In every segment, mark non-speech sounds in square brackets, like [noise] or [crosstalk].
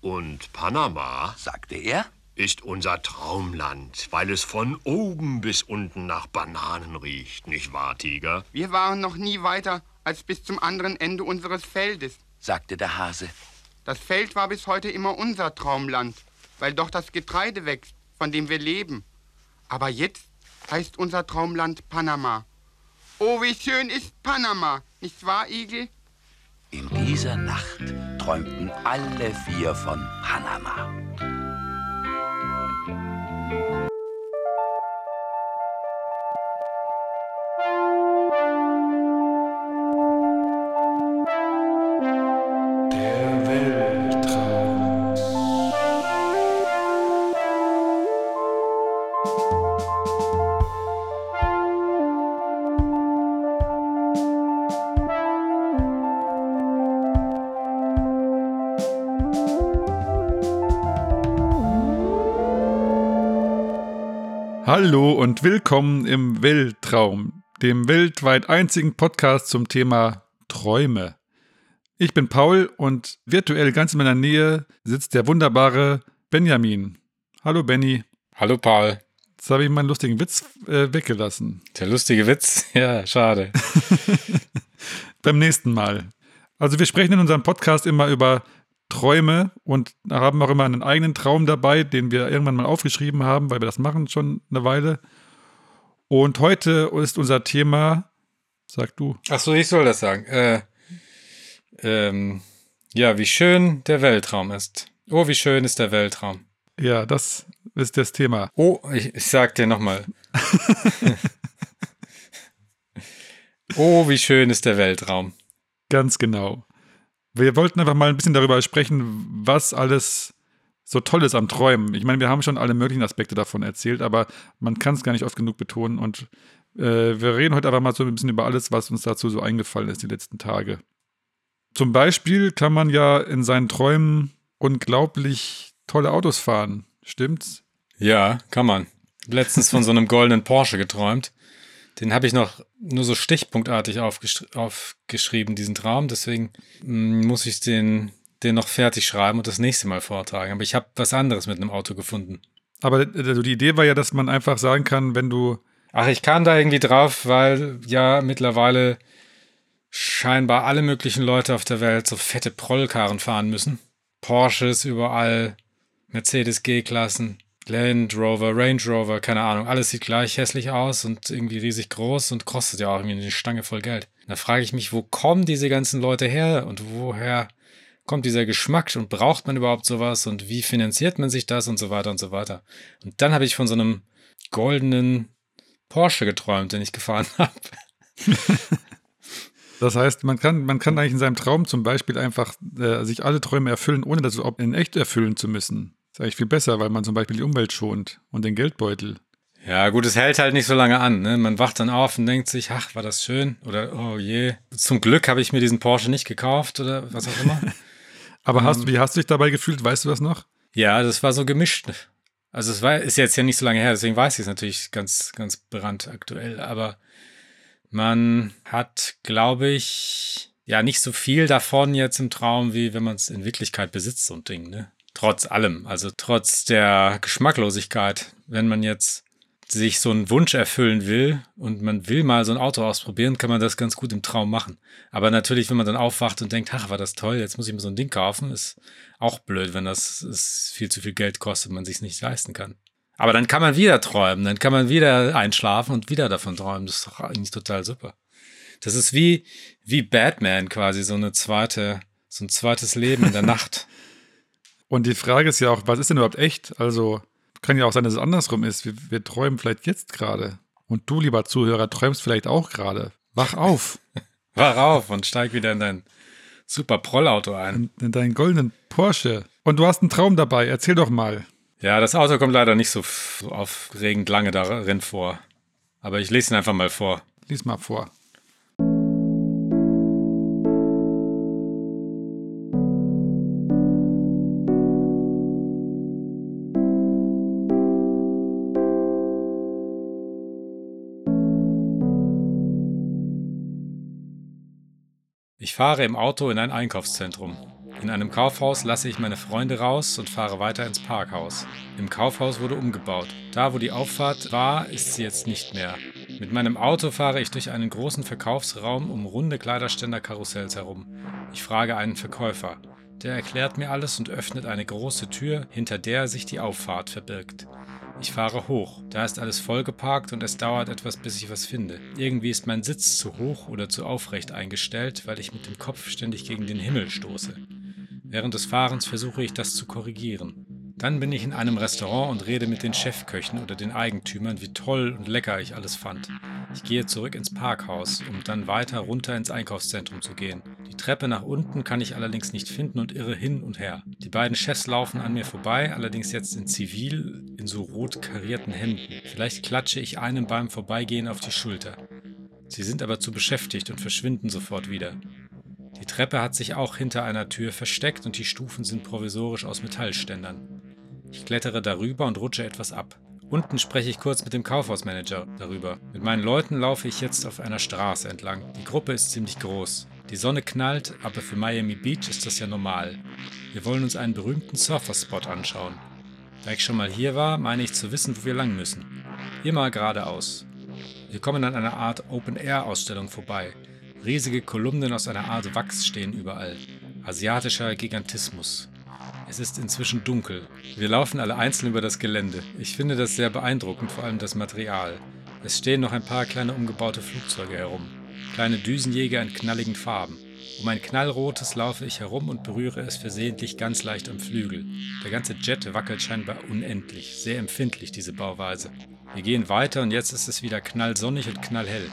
Und Panama, sagte er, ist unser Traumland, weil es von oben bis unten nach Bananen riecht, nicht wahr, Tiger? Wir waren noch nie weiter als bis zum anderen Ende unseres Feldes, sagte der Hase. Das Feld war bis heute immer unser Traumland, weil doch das Getreide wächst, von dem wir leben. Aber jetzt heißt unser Traumland Panama. Oh, wie schön ist Panama, nicht wahr, Igel? In dieser Nacht träumten alle vier von Panama. Und willkommen im Weltraum, dem weltweit einzigen Podcast zum Thema Träume. Ich bin Paul und virtuell ganz in meiner Nähe sitzt der wunderbare Benjamin. Hallo Benny. Hallo Paul. Jetzt habe ich meinen lustigen Witz äh, weggelassen. Der lustige Witz? [laughs] Ja, schade. [laughs] Beim nächsten Mal. Also wir sprechen in unserem Podcast immer über Träume und haben auch immer einen eigenen Traum dabei, den wir irgendwann mal aufgeschrieben haben, weil wir das machen schon eine Weile. Und heute ist unser Thema, sag du. Ach so, ich soll das sagen. Äh, ähm, ja, wie schön der Weltraum ist. Oh, wie schön ist der Weltraum. Ja, das ist das Thema. Oh, ich, ich sag dir nochmal. [laughs] oh, wie schön ist der Weltraum. Ganz genau. Wir wollten einfach mal ein bisschen darüber sprechen, was alles so toll ist am Träumen. Ich meine, wir haben schon alle möglichen Aspekte davon erzählt, aber man kann es gar nicht oft genug betonen. Und äh, wir reden heute einfach mal so ein bisschen über alles, was uns dazu so eingefallen ist die letzten Tage. Zum Beispiel kann man ja in seinen Träumen unglaublich tolle Autos fahren. Stimmt's? Ja, kann man. Letztens von so einem goldenen Porsche geträumt. Den habe ich noch nur so stichpunktartig aufgesch aufgeschrieben, diesen Traum. Deswegen mm, muss ich den, den noch fertig schreiben und das nächste Mal vortragen. Aber ich habe was anderes mit einem Auto gefunden. Aber also die Idee war ja, dass man einfach sagen kann, wenn du. Ach, ich kam da irgendwie drauf, weil ja mittlerweile scheinbar alle möglichen Leute auf der Welt so fette Prollkarren fahren müssen. Porsches überall, Mercedes G-Klassen. Land Rover, Range Rover, keine Ahnung, alles sieht gleich hässlich aus und irgendwie riesig groß und kostet ja auch irgendwie eine Stange voll Geld. Da frage ich mich, wo kommen diese ganzen Leute her und woher kommt dieser Geschmack und braucht man überhaupt sowas und wie finanziert man sich das und so weiter und so weiter. Und dann habe ich von so einem goldenen Porsche geträumt, den ich gefahren [laughs] habe. Das heißt, man kann, man kann eigentlich in seinem Traum zum Beispiel einfach äh, sich alle Träume erfüllen, ohne das in echt erfüllen zu müssen. Ist eigentlich viel besser, weil man zum Beispiel die Umwelt schont und den Geldbeutel. Ja, gut, es hält halt nicht so lange an. Ne? Man wacht dann auf und denkt sich, ach, war das schön? Oder, oh je. Zum Glück habe ich mir diesen Porsche nicht gekauft oder was auch immer. [laughs] Aber hast, ähm, wie hast du dich dabei gefühlt? Weißt du das noch? Ja, das war so gemischt. Also es war, ist jetzt ja nicht so lange her, deswegen weiß ich es natürlich ganz, ganz brandaktuell. Aber man hat, glaube ich, ja nicht so viel davon jetzt im Traum, wie wenn man es in Wirklichkeit besitzt, so ein Ding, ne? Trotz allem, also trotz der Geschmacklosigkeit, wenn man jetzt sich so einen Wunsch erfüllen will und man will mal so ein Auto ausprobieren, kann man das ganz gut im Traum machen. Aber natürlich, wenn man dann aufwacht und denkt, ach, war das toll, jetzt muss ich mir so ein Ding kaufen, ist auch blöd, wenn das ist viel zu viel Geld kostet und man sich nicht leisten kann. Aber dann kann man wieder träumen, dann kann man wieder einschlafen und wieder davon träumen. Das ist doch eigentlich total super. Das ist wie, wie Batman quasi, so eine zweite, so ein zweites Leben in der [laughs] Nacht. Und die Frage ist ja auch, was ist denn überhaupt echt? Also kann ja auch sein, dass es andersrum ist. Wir, wir träumen vielleicht jetzt gerade. Und du, lieber Zuhörer, träumst vielleicht auch gerade. Wach auf. [laughs] Wach auf und steig wieder in dein super Prollauto ein. In, in deinen goldenen Porsche. Und du hast einen Traum dabei. Erzähl doch mal. Ja, das Auto kommt leider nicht so, so aufregend lange darin vor. Aber ich lese ihn einfach mal vor. Lies mal vor. Fahre im Auto in ein Einkaufszentrum. In einem Kaufhaus lasse ich meine Freunde raus und fahre weiter ins Parkhaus. Im Kaufhaus wurde umgebaut. Da, wo die Auffahrt war, ist sie jetzt nicht mehr. Mit meinem Auto fahre ich durch einen großen Verkaufsraum um runde Kleiderständer-Karussells herum. Ich frage einen Verkäufer. Der erklärt mir alles und öffnet eine große Tür, hinter der sich die Auffahrt verbirgt. Ich fahre hoch. Da ist alles vollgeparkt und es dauert etwas, bis ich was finde. Irgendwie ist mein Sitz zu hoch oder zu aufrecht eingestellt, weil ich mit dem Kopf ständig gegen den Himmel stoße. Während des Fahrens versuche ich das zu korrigieren. Dann bin ich in einem Restaurant und rede mit den Chefköchen oder den Eigentümern, wie toll und lecker ich alles fand. Ich gehe zurück ins Parkhaus, um dann weiter runter ins Einkaufszentrum zu gehen. Die Treppe nach unten kann ich allerdings nicht finden und irre hin und her. Die beiden Chefs laufen an mir vorbei, allerdings jetzt in Zivil, in so rot karierten Hemden. Vielleicht klatsche ich einem beim Vorbeigehen auf die Schulter. Sie sind aber zu beschäftigt und verschwinden sofort wieder. Die Treppe hat sich auch hinter einer Tür versteckt und die Stufen sind provisorisch aus Metallständern. Ich klettere darüber und rutsche etwas ab. Unten spreche ich kurz mit dem Kaufhausmanager darüber. Mit meinen Leuten laufe ich jetzt auf einer Straße entlang. Die Gruppe ist ziemlich groß. Die Sonne knallt, aber für Miami Beach ist das ja normal. Wir wollen uns einen berühmten Surferspot anschauen. Da ich schon mal hier war, meine ich zu wissen, wo wir lang müssen. Immer geradeaus. Wir kommen an einer Art Open-Air-Ausstellung vorbei. Riesige Kolumnen aus einer Art Wachs stehen überall. Asiatischer Gigantismus. Es ist inzwischen dunkel. Wir laufen alle einzeln über das Gelände. Ich finde das sehr beeindruckend, vor allem das Material. Es stehen noch ein paar kleine umgebaute Flugzeuge herum. Kleine Düsenjäger in knalligen Farben. Um ein knallrotes laufe ich herum und berühre es versehentlich ganz leicht am Flügel. Der ganze Jet wackelt scheinbar unendlich, sehr empfindlich diese Bauweise. Wir gehen weiter und jetzt ist es wieder knallsonnig und knallhell.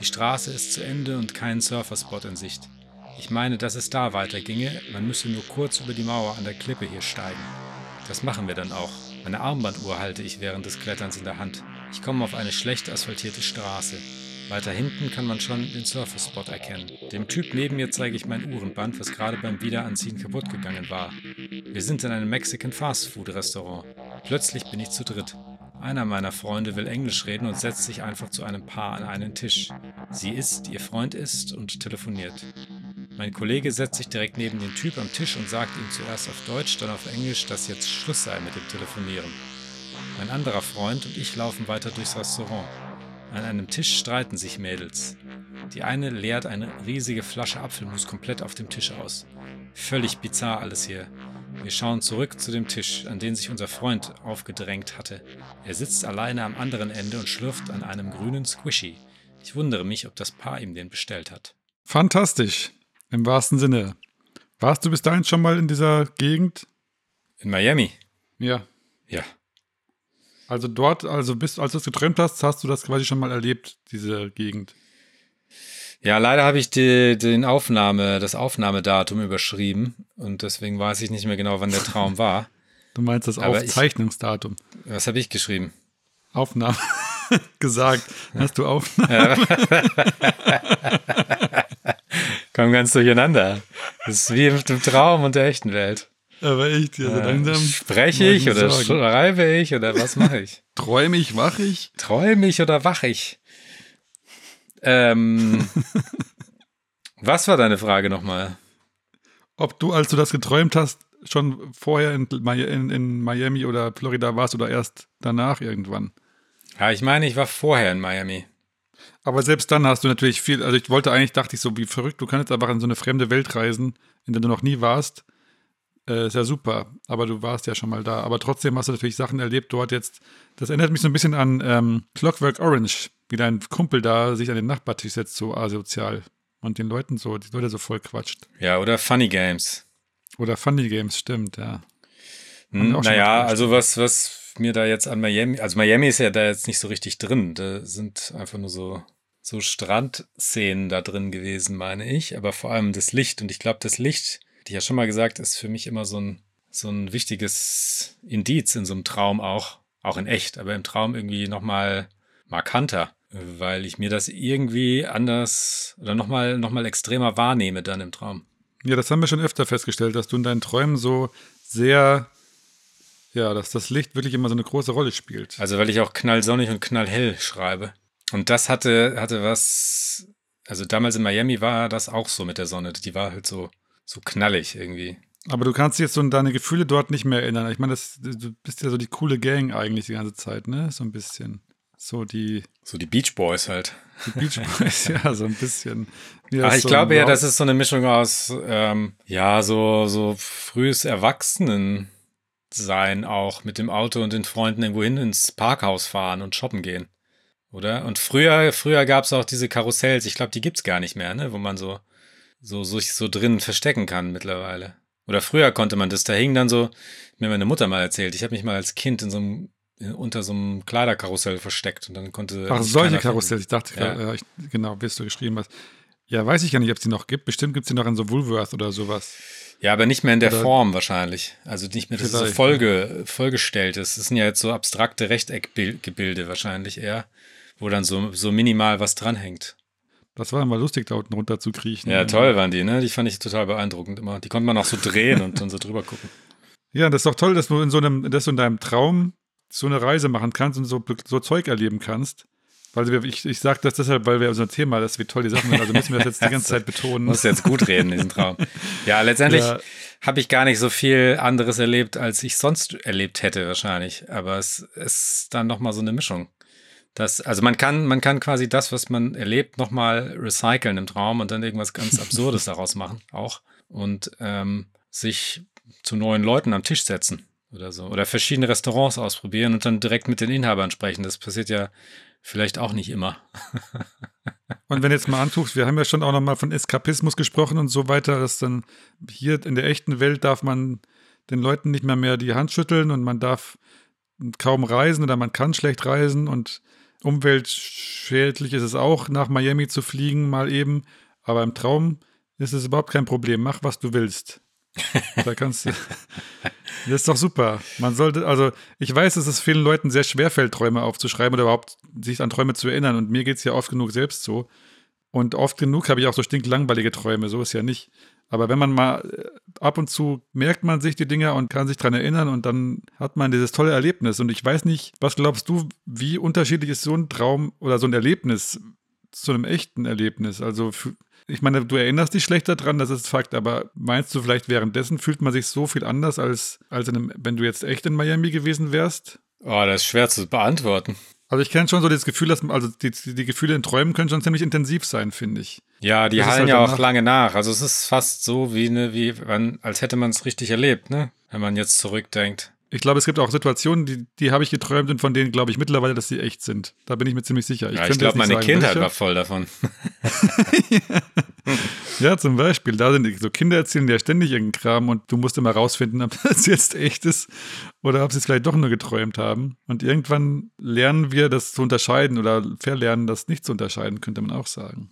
Die Straße ist zu Ende und kein Surferspot in Sicht. Ich meine, dass es da weiterginge, man müsse nur kurz über die Mauer an der Klippe hier steigen. Das machen wir dann auch. Meine Armbanduhr halte ich während des Kletterns in der Hand. Ich komme auf eine schlecht asphaltierte Straße. Weiter hinten kann man schon den Surferspot erkennen. Dem Typ neben mir zeige ich mein Uhrenband, was gerade beim Wiederanziehen kaputt gegangen war. Wir sind in einem Mexican Fast Food Restaurant. Plötzlich bin ich zu dritt. Einer meiner Freunde will Englisch reden und setzt sich einfach zu einem Paar an einen Tisch. Sie isst, ihr Freund isst und telefoniert. Mein Kollege setzt sich direkt neben den Typ am Tisch und sagt ihm zuerst auf Deutsch, dann auf Englisch, dass jetzt Schluss sei mit dem Telefonieren. Mein anderer Freund und ich laufen weiter durchs Restaurant. An einem Tisch streiten sich Mädels. Die eine leert eine riesige Flasche Apfelmus komplett auf dem Tisch aus. Völlig bizarr alles hier. Wir schauen zurück zu dem Tisch, an den sich unser Freund aufgedrängt hatte. Er sitzt alleine am anderen Ende und schlürft an einem grünen Squishy. Ich wundere mich, ob das Paar ihm den bestellt hat. Fantastisch. Im wahrsten Sinne. Warst du bis dahin schon mal in dieser Gegend? In Miami? Ja. Ja. Also dort, also bis als du es geträumt hast, hast du das quasi schon mal erlebt, diese Gegend. Ja, leider habe ich die, den Aufnahme, das Aufnahmedatum überschrieben und deswegen weiß ich nicht mehr genau, wann der Traum [laughs] war. Du meinst das Aber ich- Aufzeichnungsdatum. Was habe ich geschrieben? Aufnahme. [laughs] Gesagt. Hast du Aufnahme? [laughs] Kommen ganz durcheinander. Das ist wie im Traum und der echten Welt. Aber echt, ja, so Äh, langsam. Spreche ich oder Sorgen. schreibe ich oder was mache ich? [laughs] Träume ich, wach ich? Träume ich oder wach ich? Ähm, was war deine Frage nochmal? Ob du, als du das geträumt hast, schon vorher in, in, in Miami oder Florida warst oder erst danach irgendwann. Ja, ich meine, ich war vorher in Miami. Aber selbst dann hast du natürlich viel, also ich wollte eigentlich, dachte ich so, wie verrückt, du kannst einfach in so eine fremde Welt reisen, in der du noch nie warst. Äh, ist ja super, aber du warst ja schon mal da. Aber trotzdem hast du natürlich Sachen erlebt dort jetzt. Das erinnert mich so ein bisschen an ähm, Clockwork Orange, wie dein Kumpel da sich an den Nachbartisch setzt, so asozial. Und den Leuten so, die Leute so voll quatscht. Ja, oder Funny Games. Oder Funny Games, stimmt, ja. Hm, naja, also was, was mir da jetzt an Miami, also Miami ist ja da jetzt nicht so richtig drin. Da sind einfach nur so, so Strandszenen da drin gewesen, meine ich. Aber vor allem das Licht. Und ich glaube, das Licht, die ich ja schon mal gesagt, ist für mich immer so ein, so ein wichtiges Indiz in so einem Traum auch. Auch in echt, aber im Traum irgendwie nochmal markanter. Weil ich mir das irgendwie anders oder nochmal noch mal extremer wahrnehme dann im Traum. Ja, das haben wir schon öfter festgestellt, dass du in deinen Träumen so sehr, ja, dass das Licht wirklich immer so eine große Rolle spielt. Also weil ich auch knallsonnig und knallhell schreibe. Und das hatte, hatte was, also damals in Miami war das auch so mit der Sonne. Die war halt so so knallig irgendwie. Aber du kannst dich jetzt so an deine Gefühle dort nicht mehr erinnern. Ich meine, das, du bist ja so die coole Gang eigentlich die ganze Zeit, ne? So ein bisschen. So die, So die Beach Boys halt. die Beach [laughs] Boys, ja, so ein bisschen. Ach, das ich so glaube ja, das ist so eine Mischung aus, ähm, ja, so, so frühes Erwachsenen sein auch mit dem Auto und den Freunden irgendwo hin ins Parkhaus fahren und shoppen gehen. Oder? Und früher, früher gab es auch diese Karussells, ich glaube, die gibt's gar nicht mehr, ne? Wo man so, so, sich so drin verstecken kann mittlerweile. Oder früher konnte man das, da hing dann so, mir meine Mutter mal erzählt, ich habe mich mal als Kind in so einem, in- unter so einem Kleiderkarussell versteckt und dann konnte. Ach, solche. Karussells. Ich dachte, Ja. ja. ich, genau, wie es du geschrieben hast. Ja, weiß ich ja nicht, ob es die noch gibt. Bestimmt gibt es die noch in so Woolworth oder sowas. Ja, aber nicht mehr in der Oder- Form wahrscheinlich. Also nicht mehr, dass es so Vielleicht, Folge, vollgestellt ist. Es sind ja jetzt so abstrakte Rechteckgebilde wahrscheinlich eher, wo dann so, so minimal was dranhängt. Das war immer lustig, da unten runter zu kriechen. Ja, toll waren die, ne? Die fand ich total beeindruckend immer. Die konnte man auch so drehen und dann so drüber gucken. [laughs] Ja, das ist doch toll, dass du in so einem, dass du in deinem Traum so eine Reise machen kannst und so, so Zeug erleben kannst. Weil wir, ich, ich sage das deshalb, weil wir unser Thema, das wie toll die Sachen sind. Also müssen wir das jetzt die ganze [laughs] Zeit betonen. Muss jetzt gut reden, diesen Traum. [laughs] Ja, letztendlich Ja. habe ich gar nicht so viel anderes erlebt, als ich sonst erlebt hätte wahrscheinlich. Aber es ist dann nochmal so eine Mischung. Das, also man kann, man kann quasi das, was man erlebt, nochmal recyceln im Traum und dann irgendwas ganz [laughs] Absurdes daraus machen auch. Und ähm, sich zu neuen Leuten am Tisch setzen oder so. Oder verschiedene Restaurants ausprobieren und dann direkt mit den Inhabern sprechen. Das passiert ja vielleicht auch nicht immer. Und wenn jetzt mal anguckst, wir haben ja schon auch noch mal von Eskapismus gesprochen und so weiter, dass dann hier in der echten Welt darf man den Leuten nicht mehr mehr die Hand schütteln und man darf kaum reisen oder man kann schlecht reisen und umweltschädlich ist es auch, nach Miami zu fliegen, mal eben. Aber im Traum ist es überhaupt kein Problem. Mach, was du willst. Da kannst du. Das ist doch super. Man sollte, also ich weiß, dass es vielen Leuten sehr schwer fällt, Träume aufzuschreiben oder überhaupt sich an Träume zu erinnern. Und mir geht es ja oft genug selbst so. Und oft genug habe ich auch so stinklangweilige Träume, so ist ja nicht. Aber wenn man mal äh, ab und zu merkt man sich die Dinge und kann sich dran erinnern und dann hat man dieses tolle Erlebnis. Und ich weiß nicht, was glaubst du, wie unterschiedlich ist so ein Traum oder so ein Erlebnis zu einem echten Erlebnis? Also für, ich meine, du erinnerst dich schlechter dran, das ist Fakt, aber meinst du vielleicht währenddessen fühlt man sich so viel anders als, als in einem, wenn du jetzt echt in Miami gewesen wärst? Oh, das ist schwer zu beantworten. Also ich kenne schon so das Gefühl, dass also die, die Gefühle in Träumen können schon ziemlich intensiv sein, finde ich. Ja, die Das hallen halt ja auch lange nach. Also es ist fast so wie eine, wie, man, als hätte man es richtig erlebt, ne? Wenn man jetzt zurückdenkt. Ich glaube, es gibt auch Situationen, die, die habe ich geträumt und von denen glaube ich mittlerweile, dass sie echt sind. Da bin ich mir ziemlich sicher. ja, ich glaube, meine sagen, Kindheit welche. war voll davon. [laughs] Ja, zum Beispiel. Da sind so Kinder erzählen ja ständig irgendeinen Kram und du musst immer rausfinden, ob das jetzt echt ist oder ob sie es vielleicht doch nur geträumt haben. Und irgendwann lernen wir das zu unterscheiden oder verlernen, das nicht zu unterscheiden, könnte man auch sagen.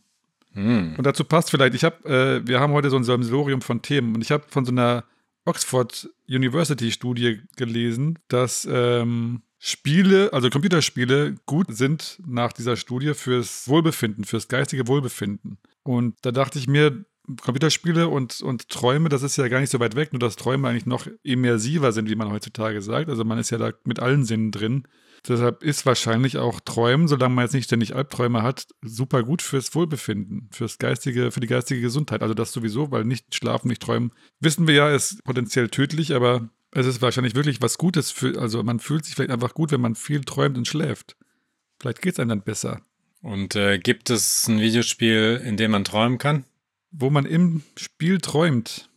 Hm. Und dazu passt vielleicht, ich habe, äh, wir haben heute so ein Sammelsurium von Themen und ich habe von so einer Oxford University Studie gelesen, dass ähm, Spiele, also Computerspiele, gut sind nach dieser Studie fürs Wohlbefinden, fürs geistige Wohlbefinden. Und da dachte ich mir, Computerspiele und, und Träume, das ist ja gar nicht so weit weg, nur dass Träume eigentlich noch immersiver sind, wie man heutzutage sagt. Also man ist ja da mit allen Sinnen drin. Deshalb ist wahrscheinlich auch Träumen, solange man jetzt nicht ständig Albträume hat, super gut fürs Wohlbefinden, fürs geistige, für die geistige Gesundheit. Also das sowieso, weil nicht schlafen, nicht träumen, wissen wir ja, ist potenziell tödlich, aber es ist wahrscheinlich wirklich was Gutes für, also man fühlt sich vielleicht einfach gut, wenn man viel träumt und schläft. Vielleicht geht es einem dann besser. Und äh, gibt es ein Videospiel, in dem man träumen kann? Wo man im Spiel träumt.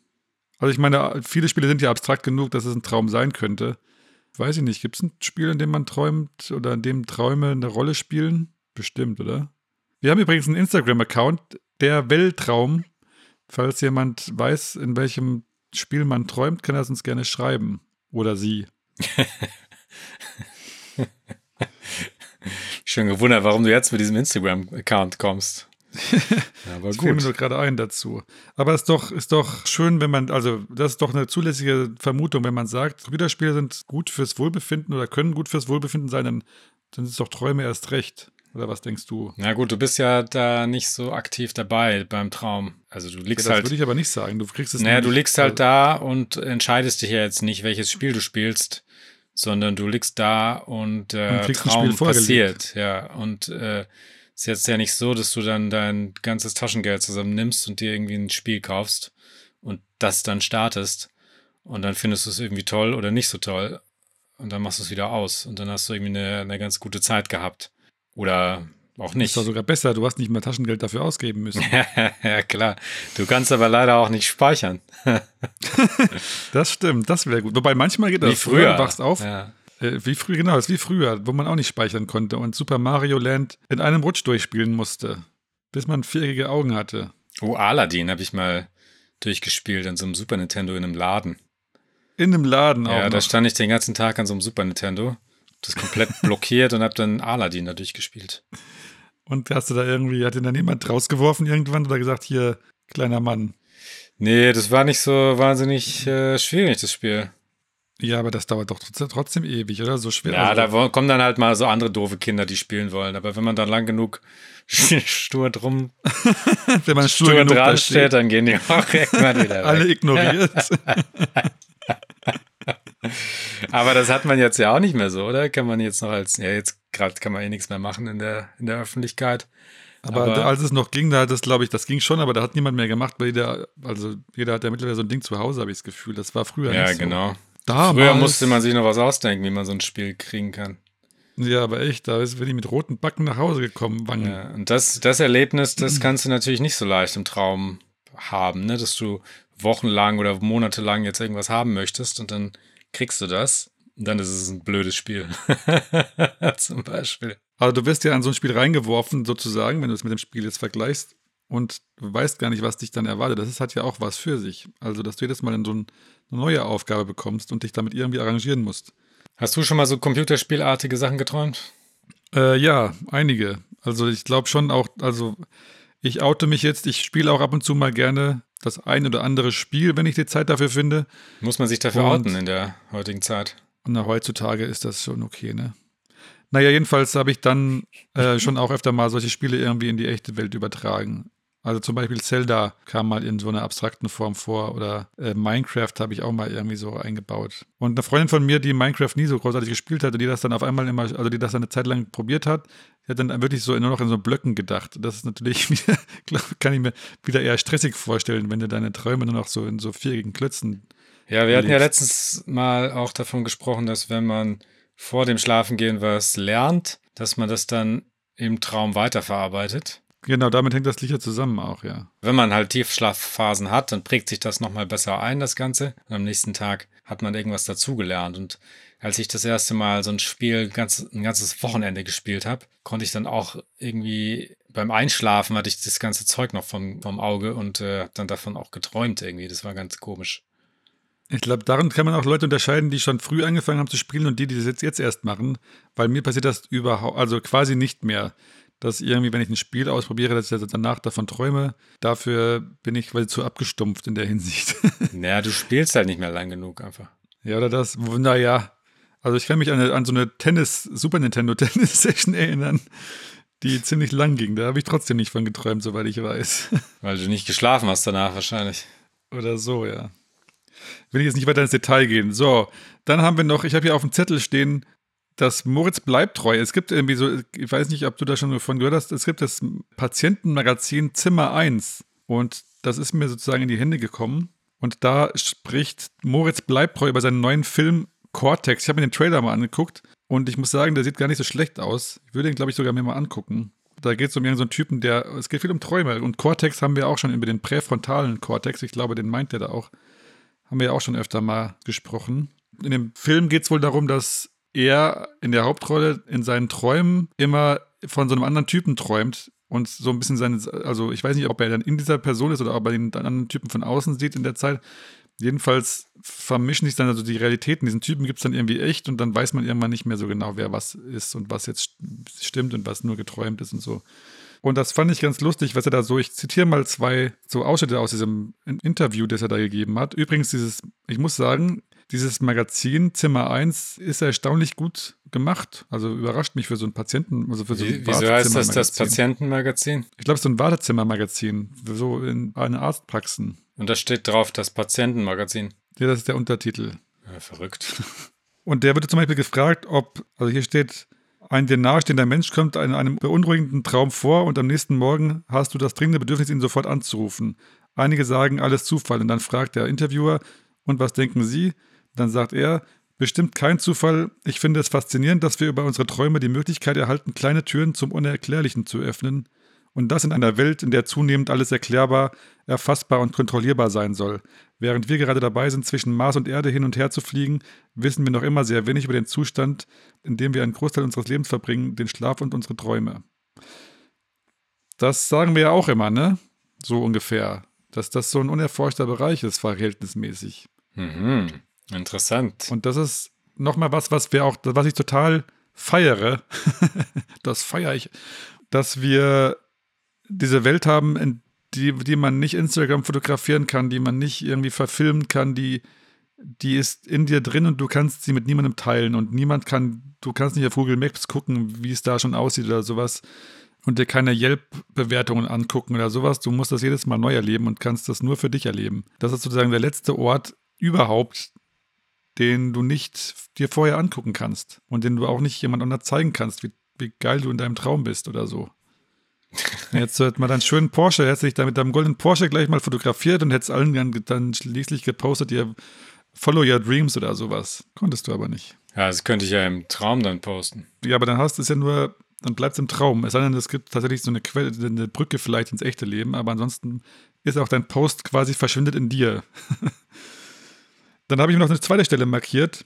Also ich meine, viele Spiele sind ja abstrakt genug, dass es ein Traum sein könnte. Weiß ich nicht, gibt es ein Spiel, in dem man träumt oder in dem Träume eine Rolle spielen? Bestimmt, oder? Wir haben übrigens einen Instagram-Account, der Weltraum. Falls jemand weiß, in welchem Spiel man träumt, kann er es uns gerne schreiben. Oder sie. [laughs] Schon gewundert, warum du jetzt mit diesem Instagram-Account kommst. [laughs] Ja, aber Das fiel mir gut. nur gerade ein dazu. Aber es ist doch, ist doch schön, wenn man, also das ist doch eine zulässige Vermutung, wenn man sagt, Computerspiele sind gut fürs Wohlbefinden oder können gut fürs Wohlbefinden sein, dann, dann ist doch Träume erst recht. Oder was denkst du? Na gut, du bist ja da nicht so aktiv dabei beim Traum. Also du Ja, liegst das halt. würde ich aber nicht sagen. Du kriegst es Naja, du liegst halt da und entscheidest dich ja jetzt nicht, welches Spiel du spielst, sondern du liegst da und äh, Und Traum passiert. Ja, und äh, ist jetzt ja nicht so, dass du dann dein ganzes Taschengeld zusammen nimmst und dir irgendwie ein Spiel kaufst und das dann startest und dann findest du es irgendwie toll oder nicht so toll und dann machst du es wieder aus und dann hast du irgendwie eine, eine ganz gute Zeit gehabt. Oder auch nicht. Das war sogar besser, du hast nicht mehr Taschengeld dafür ausgeben müssen. [laughs] ja, klar. Du kannst aber leider auch nicht speichern. [laughs] das stimmt, das wäre gut. Wobei manchmal geht das. Wie früher. Du wachst auf. Ja. Äh, wie früher, genau, das ist wie früher, wo man auch nicht speichern konnte und Super Mario Land in einem Rutsch durchspielen musste, bis man viereckige Augen hatte. Oh, Aladdin habe ich mal durchgespielt in so einem Super Nintendo in einem Laden. In einem Laden auch. Ja, da noch. stand ich den ganzen Tag an so einem Super Nintendo, das komplett [laughs] blockiert und habe dann Aladdin da durchgespielt. Und hast du da irgendwie, hat dir dann jemand rausgeworfen irgendwann oder gesagt, hier, kleiner Mann? Nee, das war nicht so wahnsinnig äh, schwierig, das Spiel. Ja, aber das dauert doch trotzdem- ewig, oder? So schwer. Ja, also, da kommen dann halt mal so andere doofe Kinder, die spielen wollen. Aber wenn man dann lang genug [laughs] stur drum, [laughs] wenn man stur, stur genug da dran steht, dann gehen die auch [laughs] irgendwann wieder alle weg. ignoriert. Aber das hat man jetzt ja auch nicht mehr so, oder? Kann man jetzt noch als, ja, jetzt gerade kann man eh nichts mehr machen in der, in der Öffentlichkeit. aber, Aber- als es noch ging, da hat es, glaube ich, das ging schon, aber da hat niemand mehr gemacht, weil jeder, also jeder hat ja mittlerweile so ein Ding zu Hause, habe ich das Gefühl. Das war früher Ja, nicht so. genau. Damals, Früher musste man sich noch was ausdenken, wie man so ein Spiel kriegen kann. Ja, aber echt, da ist, bin ich mit roten Backen nach Hause gekommen, Wangen. Ja, und das, das Erlebnis, das [clears throat] kannst du natürlich nicht so leicht im Traum haben, ne? dass du wochenlang oder monatelang jetzt irgendwas haben möchtest und dann kriegst du das. Und dann ist es ein blödes Spiel. [laughs] Zum Beispiel. Also du wirst ja an so ein Spiel reingeworfen, sozusagen, wenn du es mit dem Spiel jetzt vergleichst und weißt gar nicht, was dich dann erwartet. Das ist, hat ja auch was für sich. Also, dass du jedes Mal in so ein, eine neue Aufgabe bekommst und dich damit irgendwie arrangieren musst. Hast du schon mal so computerspielartige Sachen geträumt? Äh, ja, einige. Also ich glaube schon auch, also ich oute mich jetzt, ich spiele auch ab und zu mal gerne das ein oder andere Spiel, wenn ich die Zeit dafür finde. Muss man sich dafür Und- outen in der heutigen Zeit? Und na, heutzutage ist das schon okay, ne? Naja, jedenfalls habe ich dann äh, schon auch öfter mal solche Spiele irgendwie in die echte Welt übertragen. Also zum Beispiel Zelda kam mal in so einer abstrakten Form vor oder äh, Minecraft habe ich auch mal irgendwie so eingebaut. Und eine Freundin von mir, die Minecraft nie so großartig gespielt hat und die das dann auf einmal immer, also die das dann eine Zeit lang probiert hat, die hat dann wirklich so nur noch in so Blöcken gedacht. Das ist natürlich [laughs] wieder, glaub, kann ich mir wieder eher stressig vorstellen, wenn du deine Träume nur noch so in so viereckigen Klötzen Ja, wir hatten ja letztens mal auch davon gesprochen, dass wenn man vor dem Schlafengehen was lernt, dass man das dann im Traum weiterverarbeitet. Genau, damit hängt das sicher zusammen auch, ja. Wenn man halt Tiefschlafphasen hat, dann prägt sich das nochmal besser ein, das Ganze. Und am nächsten Tag hat man irgendwas dazugelernt. Und als ich das erste Mal so ein Spiel ganz, ein ganzes Wochenende gespielt habe, konnte ich dann auch irgendwie beim Einschlafen hatte ich das ganze Zeug noch vom, vom Auge und äh, habe dann davon auch geträumt irgendwie. Das war ganz komisch. Ich glaube, darin kann man auch Leute unterscheiden, die schon früh angefangen haben zu spielen und die, die das jetzt, jetzt erst machen. Weil mir passiert das überhaupt, also quasi nicht mehr. Dass irgendwie, wenn ich ein Spiel ausprobiere, dass ich danach davon träume. Dafür bin ich quasi zu abgestumpft in der Hinsicht. [laughs] Naja, du spielst halt nicht mehr lang genug einfach. ja, oder das, naja. Also ich kann mich an, an so eine Tennis, Super Nintendo [laughs] Tennis-Session erinnern, die ziemlich lang ging. Da habe ich trotzdem nicht von geträumt, soweit ich weiß. [laughs] Weil du nicht geschlafen hast danach wahrscheinlich. Oder so, ja. Will ich jetzt nicht weiter ins Detail gehen. So, dann haben wir noch, ich habe hier auf dem Zettel stehen, dass Moritz bleibt treu. Es gibt irgendwie so, ich weiß nicht, ob du da schon davon gehört hast, es gibt das Patientenmagazin Zimmer 1. Und das ist mir sozusagen in die Hände gekommen. Und da spricht Moritz bleibt treu über seinen neuen Film Cortex. Ich habe mir den Trailer mal angeguckt und ich muss sagen, der sieht gar nicht so schlecht aus. Ich würde ihn, glaube ich, sogar mir mal angucken. Da geht es um irgendeinen Typen, der, es geht viel um Träume. Und Cortex haben wir auch schon über den präfrontalen Cortex, ich glaube, den meint der da auch, haben wir ja auch schon öfter mal gesprochen. In dem Film geht es wohl darum, dass er in der Hauptrolle in seinen Träumen immer von so einem anderen Typen träumt und so ein bisschen seine, also ich weiß nicht, ob er dann in dieser Person ist oder ob er den anderen Typen von außen sieht in der Zeit. Jedenfalls vermischen sich dann also die Realitäten. Diesen Typen gibt es dann irgendwie echt und dann weiß man irgendwann nicht mehr so genau, wer was ist und was jetzt stimmt und was nur geträumt ist und so. Und das fand ich ganz lustig, was er da so, ich zitiere mal zwei so Ausschnitte aus diesem Interview, das er da gegeben hat. Übrigens, dieses, ich muss sagen, dieses Magazin Zimmer 1 ist erstaunlich gut gemacht. Also überrascht mich für so einen Patienten, also für so ein Wie, wieso heißt das das. Patientenmagazin? Ich glaube, so ein Wartezimmermagazin, so in eine Arztpraxen. Und da steht drauf das Patientenmagazin. Ja, das ist der Untertitel. Ja, verrückt. [laughs] Und der wurde zum Beispiel gefragt, ob, also hier steht, ein dir nahestehender Mensch kommt in einem beunruhigenden Traum vor und am nächsten Morgen hast du das dringende Bedürfnis, ihn sofort anzurufen. Einige sagen, alles Zufall. Und dann fragt der Interviewer, und was denken Sie? Dann sagt er, bestimmt kein Zufall. Ich finde es faszinierend, dass wir über unsere Träume die Möglichkeit erhalten, kleine Türen zum Unerklärlichen zu öffnen. Und das in einer Welt, in der zunehmend alles erklärbar, erfassbar und kontrollierbar sein soll. Während wir gerade dabei sind, zwischen Mars und Erde hin und her zu fliegen, wissen wir noch immer sehr wenig über den Zustand, in dem wir einen Großteil unseres Lebens verbringen, den Schlaf und unsere Träume. Das sagen wir ja auch immer, ne? So ungefähr. Dass das so ein unerforschter Bereich ist, verhältnismäßig. Mhm. Interessant. Und das ist nochmal was, was wir auch, was ich total feiere. [laughs] das feiere ich, dass wir diese Welt haben, die, die man nicht Instagram fotografieren kann, die man nicht irgendwie verfilmen kann, die, die ist in dir drin und du kannst sie mit niemandem teilen und niemand kann, du kannst nicht auf Google Maps gucken, wie es da schon aussieht oder sowas und dir keine Yelp-Bewertungen angucken oder sowas. Du musst das jedes Mal neu erleben und kannst das nur für dich erleben. Das ist sozusagen der letzte Ort überhaupt, den du nicht dir vorher angucken kannst und den du auch nicht jemand anders zeigen kannst, wie, wie geil du in deinem Traum bist oder so. [laughs] Jetzt hätte man dann schönen Porsche, hätte sich da mit deinem goldenen Porsche gleich mal fotografiert und hätte es allen dann, dann schließlich gepostet, ihr Follow Your Dreams oder sowas. Konntest du aber nicht. Ja, das könnte ich ja im Traum dann posten. Ja, aber dann hast du es ja nur, dann bleibt es im Traum. Es sei denn, es gibt tatsächlich so eine Quelle, eine Brücke vielleicht ins echte Leben, aber ansonsten ist auch dein Post quasi verschwindet in dir. [laughs] dann habe ich mir noch eine zweite Stelle markiert.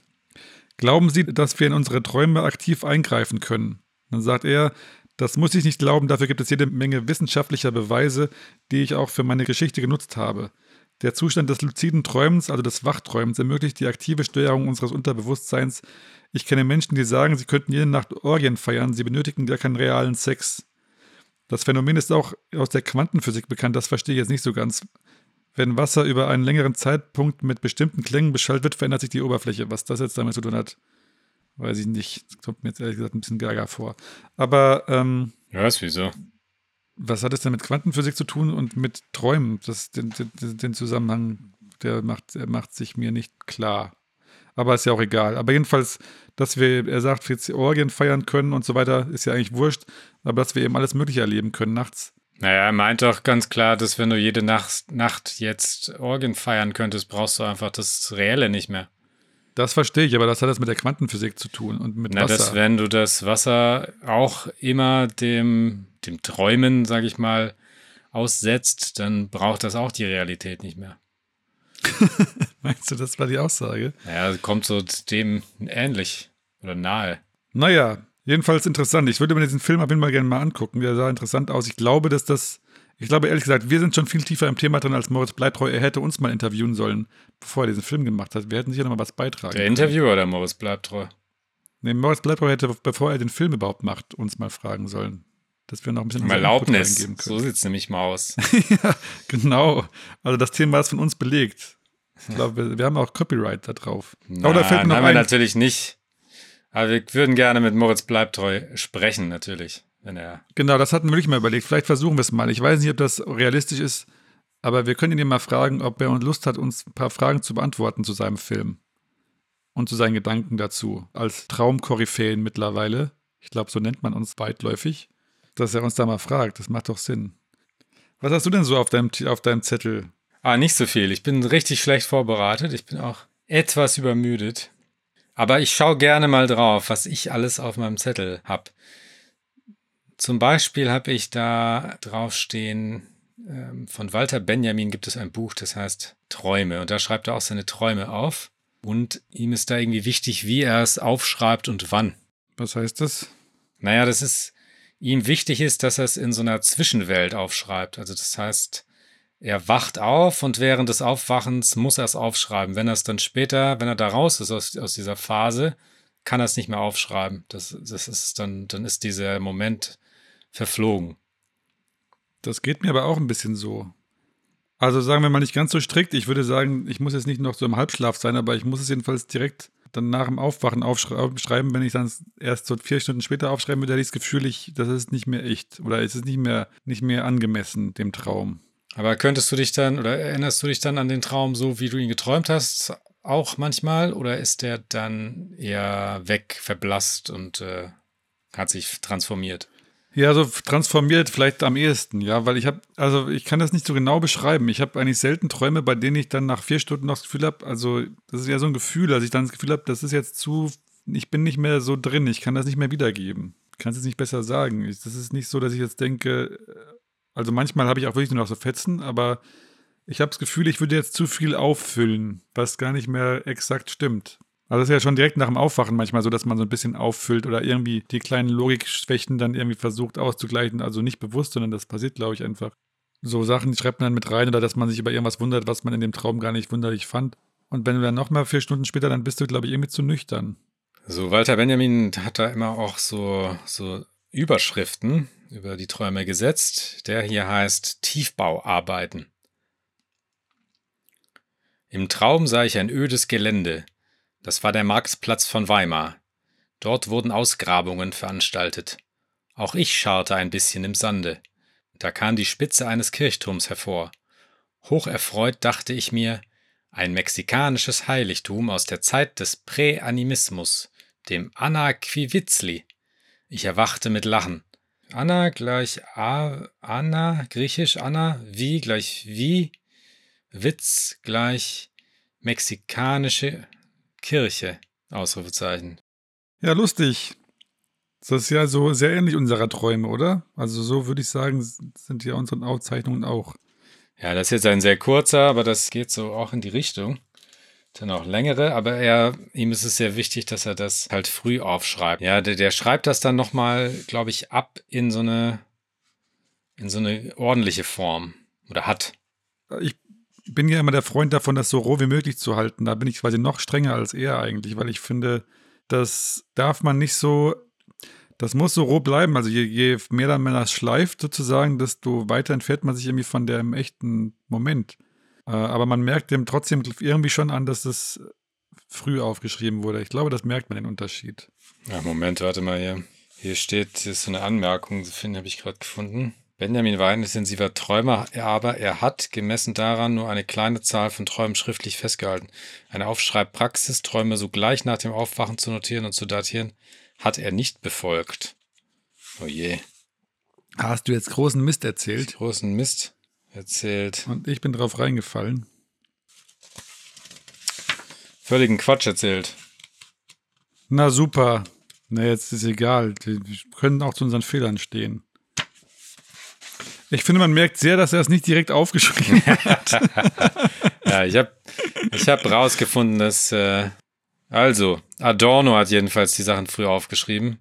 Glauben Sie, dass wir in unsere Träume aktiv eingreifen können? Dann sagt er, das muss ich nicht glauben, dafür gibt es jede Menge wissenschaftlicher Beweise, die ich auch für meine Geschichte genutzt habe. Der Zustand des luziden Träumens, also des Wachträumens, ermöglicht die aktive Steuerung unseres Unterbewusstseins. Ich kenne Menschen, die sagen, sie könnten jede Nacht Orgien feiern, sie benötigen gar keinen realen Sex. Das Phänomen ist auch aus der Quantenphysik bekannt, das verstehe ich jetzt nicht so ganz. Wenn Wasser über einen längeren Zeitpunkt mit bestimmten Klängen beschallt wird, verändert sich die Oberfläche. Was das jetzt damit zu tun hat, Weiß ich nicht. Das kommt mir jetzt ehrlich gesagt ein bisschen gaga vor. Aber. Ähm, ja, ist wieso? Was hat es denn mit Quantenphysik zu tun und mit Träumen? Das, den, den, den Zusammenhang, der macht, der macht sich mir nicht klar. Aber ist ja auch egal. Aber jedenfalls, dass wir, er sagt, jetzt Orgien feiern können und so weiter, ist ja eigentlich wurscht. Aber dass wir eben alles Mögliche erleben können nachts. Naja, er meint doch ganz klar, dass wenn du jede Nacht, Nacht jetzt Orgien feiern könntest, brauchst du einfach das Reelle nicht mehr. Das verstehe ich, aber das hat das mit der Quantenphysik zu tun und mit Na, Wasser. Dass, wenn du das Wasser auch immer dem, dem Träumen, sag ich mal, aussetzt, dann braucht das auch die Realität nicht mehr. [laughs] Meinst du, das war die Aussage? Ja, kommt so dem ähnlich oder nahe. Naja, jedenfalls interessant. Ich würde mir diesen Film auf jeden Fall gerne mal angucken. Der sah interessant aus. Ich glaube, dass das ich glaube ehrlich gesagt, wir sind schon viel tiefer im Thema drin als Moritz Bleibtreu. Er hätte uns mal interviewen sollen, bevor er diesen Film gemacht hat. Wir hätten sicher noch mal was beitragen. Der Interviewer oder Moritz Bleibtreu? Nee, Moritz Bleibtreu hätte, bevor er den Film überhaupt macht, uns mal fragen sollen. Dass wir noch ein bisschen Erlaubnis. Geben können. So sieht es nämlich mal aus. [laughs] ja, genau. Also das Thema ist von uns belegt. Ich glaube, wir, wir haben auch Copyright da drauf. Na, Aber da fällt noch haben ein, wir natürlich nicht. Aber wir würden gerne mit Moritz Bleibtreu sprechen, natürlich wenn er. Genau, das hatten wir wirklich mal überlegt. Vielleicht versuchen wir es mal. Ich weiß nicht, ob das realistisch ist, aber wir können ihn mal fragen, ob er Lust hat, uns ein paar Fragen zu beantworten zu seinem Film und zu seinen Gedanken dazu. Als Traumkoryphäen mittlerweile. Ich glaube, so nennt man uns weitläufig. Dass er uns da mal fragt, das macht doch Sinn. Was hast du denn so auf deinem, auf deinem Zettel? Ah, nicht so viel. Ich bin richtig schlecht vorbereitet. Ich bin auch etwas übermüdet. Aber ich schaue gerne mal drauf, was ich alles auf meinem Zettel habe. Zum Beispiel habe ich da draufstehen, ähm, von Walter Benjamin gibt es ein Buch, das heißt Träume. Und da schreibt er auch seine Träume auf. Und ihm ist da irgendwie wichtig, wie er es aufschreibt und wann. Was heißt das? Naja, das ist, ihm wichtig ist, dass er es in so einer Zwischenwelt aufschreibt. Also das heißt, er wacht auf und während des Aufwachens muss er es aufschreiben. Wenn er es dann später, wenn er da raus ist aus, aus dieser Phase, kann er es nicht mehr aufschreiben. Das, das ist dann, dann ist dieser Moment verflogen. Das geht mir aber auch ein bisschen so. Also sagen wir mal nicht ganz so strikt. Ich würde sagen, ich muss jetzt nicht noch so im Halbschlaf sein, aber ich muss es jedenfalls direkt dann nach dem Aufwachen aufschreiben. Wenn ich dann erst so vier Stunden später aufschreiben würde, hätte ich das Gefühl, ich, das ist nicht mehr echt oder es ist nicht mehr, nicht mehr angemessen dem Traum. Aber könntest du dich dann oder erinnerst du dich dann an den Traum so, wie du ihn geträumt hast, auch manchmal? Oder ist der dann eher weg, verblasst und äh, hat sich transformiert? Ja, so transformiert vielleicht am ehesten, ja, weil ich habe, also ich kann das nicht so genau beschreiben. Ich habe eigentlich selten Träume, bei denen ich dann nach vier Stunden noch das Gefühl habe, also das ist ja so ein Gefühl, dass ich dann das Gefühl habe, das ist jetzt zu, ich bin nicht mehr so drin, ich kann das nicht mehr wiedergeben. Ich kann es nicht besser sagen. Ich, das ist nicht so, dass ich jetzt denke, also manchmal habe ich auch wirklich nur noch so Fetzen, aber ich habe das Gefühl, ich würde jetzt zu viel auffüllen, was gar nicht mehr exakt stimmt. Also das ist ja schon direkt nach dem Aufwachen manchmal so, dass man so ein bisschen auffüllt oder irgendwie die kleinen Logikschwächen dann irgendwie versucht auszugleichen. Also nicht bewusst, sondern das passiert, glaube ich, einfach. So Sachen, schreibt man dann mit rein oder dass man sich über irgendwas wundert, was man in dem Traum gar nicht wunderlich fand. Und wenn du dann nochmal vier Stunden später, dann bist du, glaube ich, irgendwie zu nüchtern. So, Walter Benjamin hat da immer auch so, so Überschriften über die Träume gesetzt. Der hier heißt Tiefbauarbeiten. Im Traum sah ich ein ödes Gelände. Das war der Marktplatz von Weimar. Dort wurden Ausgrabungen veranstaltet. Auch ich scharrte ein bisschen im Sande. Da kam die Spitze eines Kirchturms hervor. Hocherfreut dachte ich mir, ein mexikanisches Heiligtum aus der Zeit des Präanimismus, dem Anna Quivitzli. Ich erwachte mit Lachen. Anna gleich A, Anna, griechisch Anna, wie gleich wie, Witz gleich mexikanische Kirche, Ausrufezeichen. Ja, lustig. Das ist ja so sehr ähnlich unserer Träume, oder? Also so würde ich sagen, sind ja unsere Aufzeichnungen auch. Ja, das ist jetzt ein sehr kurzer, aber das geht so auch in die Richtung. Dann auch längere, aber er, ihm ist es sehr wichtig, dass er das halt früh aufschreibt. Ja, der, der schreibt das dann nochmal, glaube ich, ab in so eine, in so eine ordentliche Form. Oder hat. Ich bin ja immer der Freund davon, das so roh wie möglich zu halten. Da bin ich quasi noch strenger als er eigentlich, weil ich finde, das darf man nicht so, das muss so roh bleiben. Also je, je mehr man das schleift sozusagen, desto weiter entfernt man sich irgendwie von dem echten Moment. Äh, aber man merkt dem trotzdem irgendwie schon an, dass es früh aufgeschrieben wurde. Ich glaube, das merkt man den Unterschied. Ja, Moment, warte mal hier. Hier steht, hier ist so eine Anmerkung, finde habe ich gerade gefunden. Benjamin war ein intensiver Träumer, aber er hat, gemessen daran, nur eine kleine Zahl von Träumen schriftlich festgehalten. Eine Aufschreibpraxis, Träume sogleich nach dem Aufwachen zu notieren und zu datieren, hat er nicht befolgt. Oh je. Hast du jetzt großen Mist erzählt? Großen Mist erzählt. Und ich bin drauf reingefallen. Völligen Quatsch erzählt. Na super. Na, jetzt ist egal. Wir können auch zu unseren Fehlern stehen. Ich finde, man merkt sehr, dass er es nicht direkt aufgeschrieben [laughs] hat. ja, ich habe ich hab rausgefunden, dass. Äh, also, Adorno hat jedenfalls die Sachen früher aufgeschrieben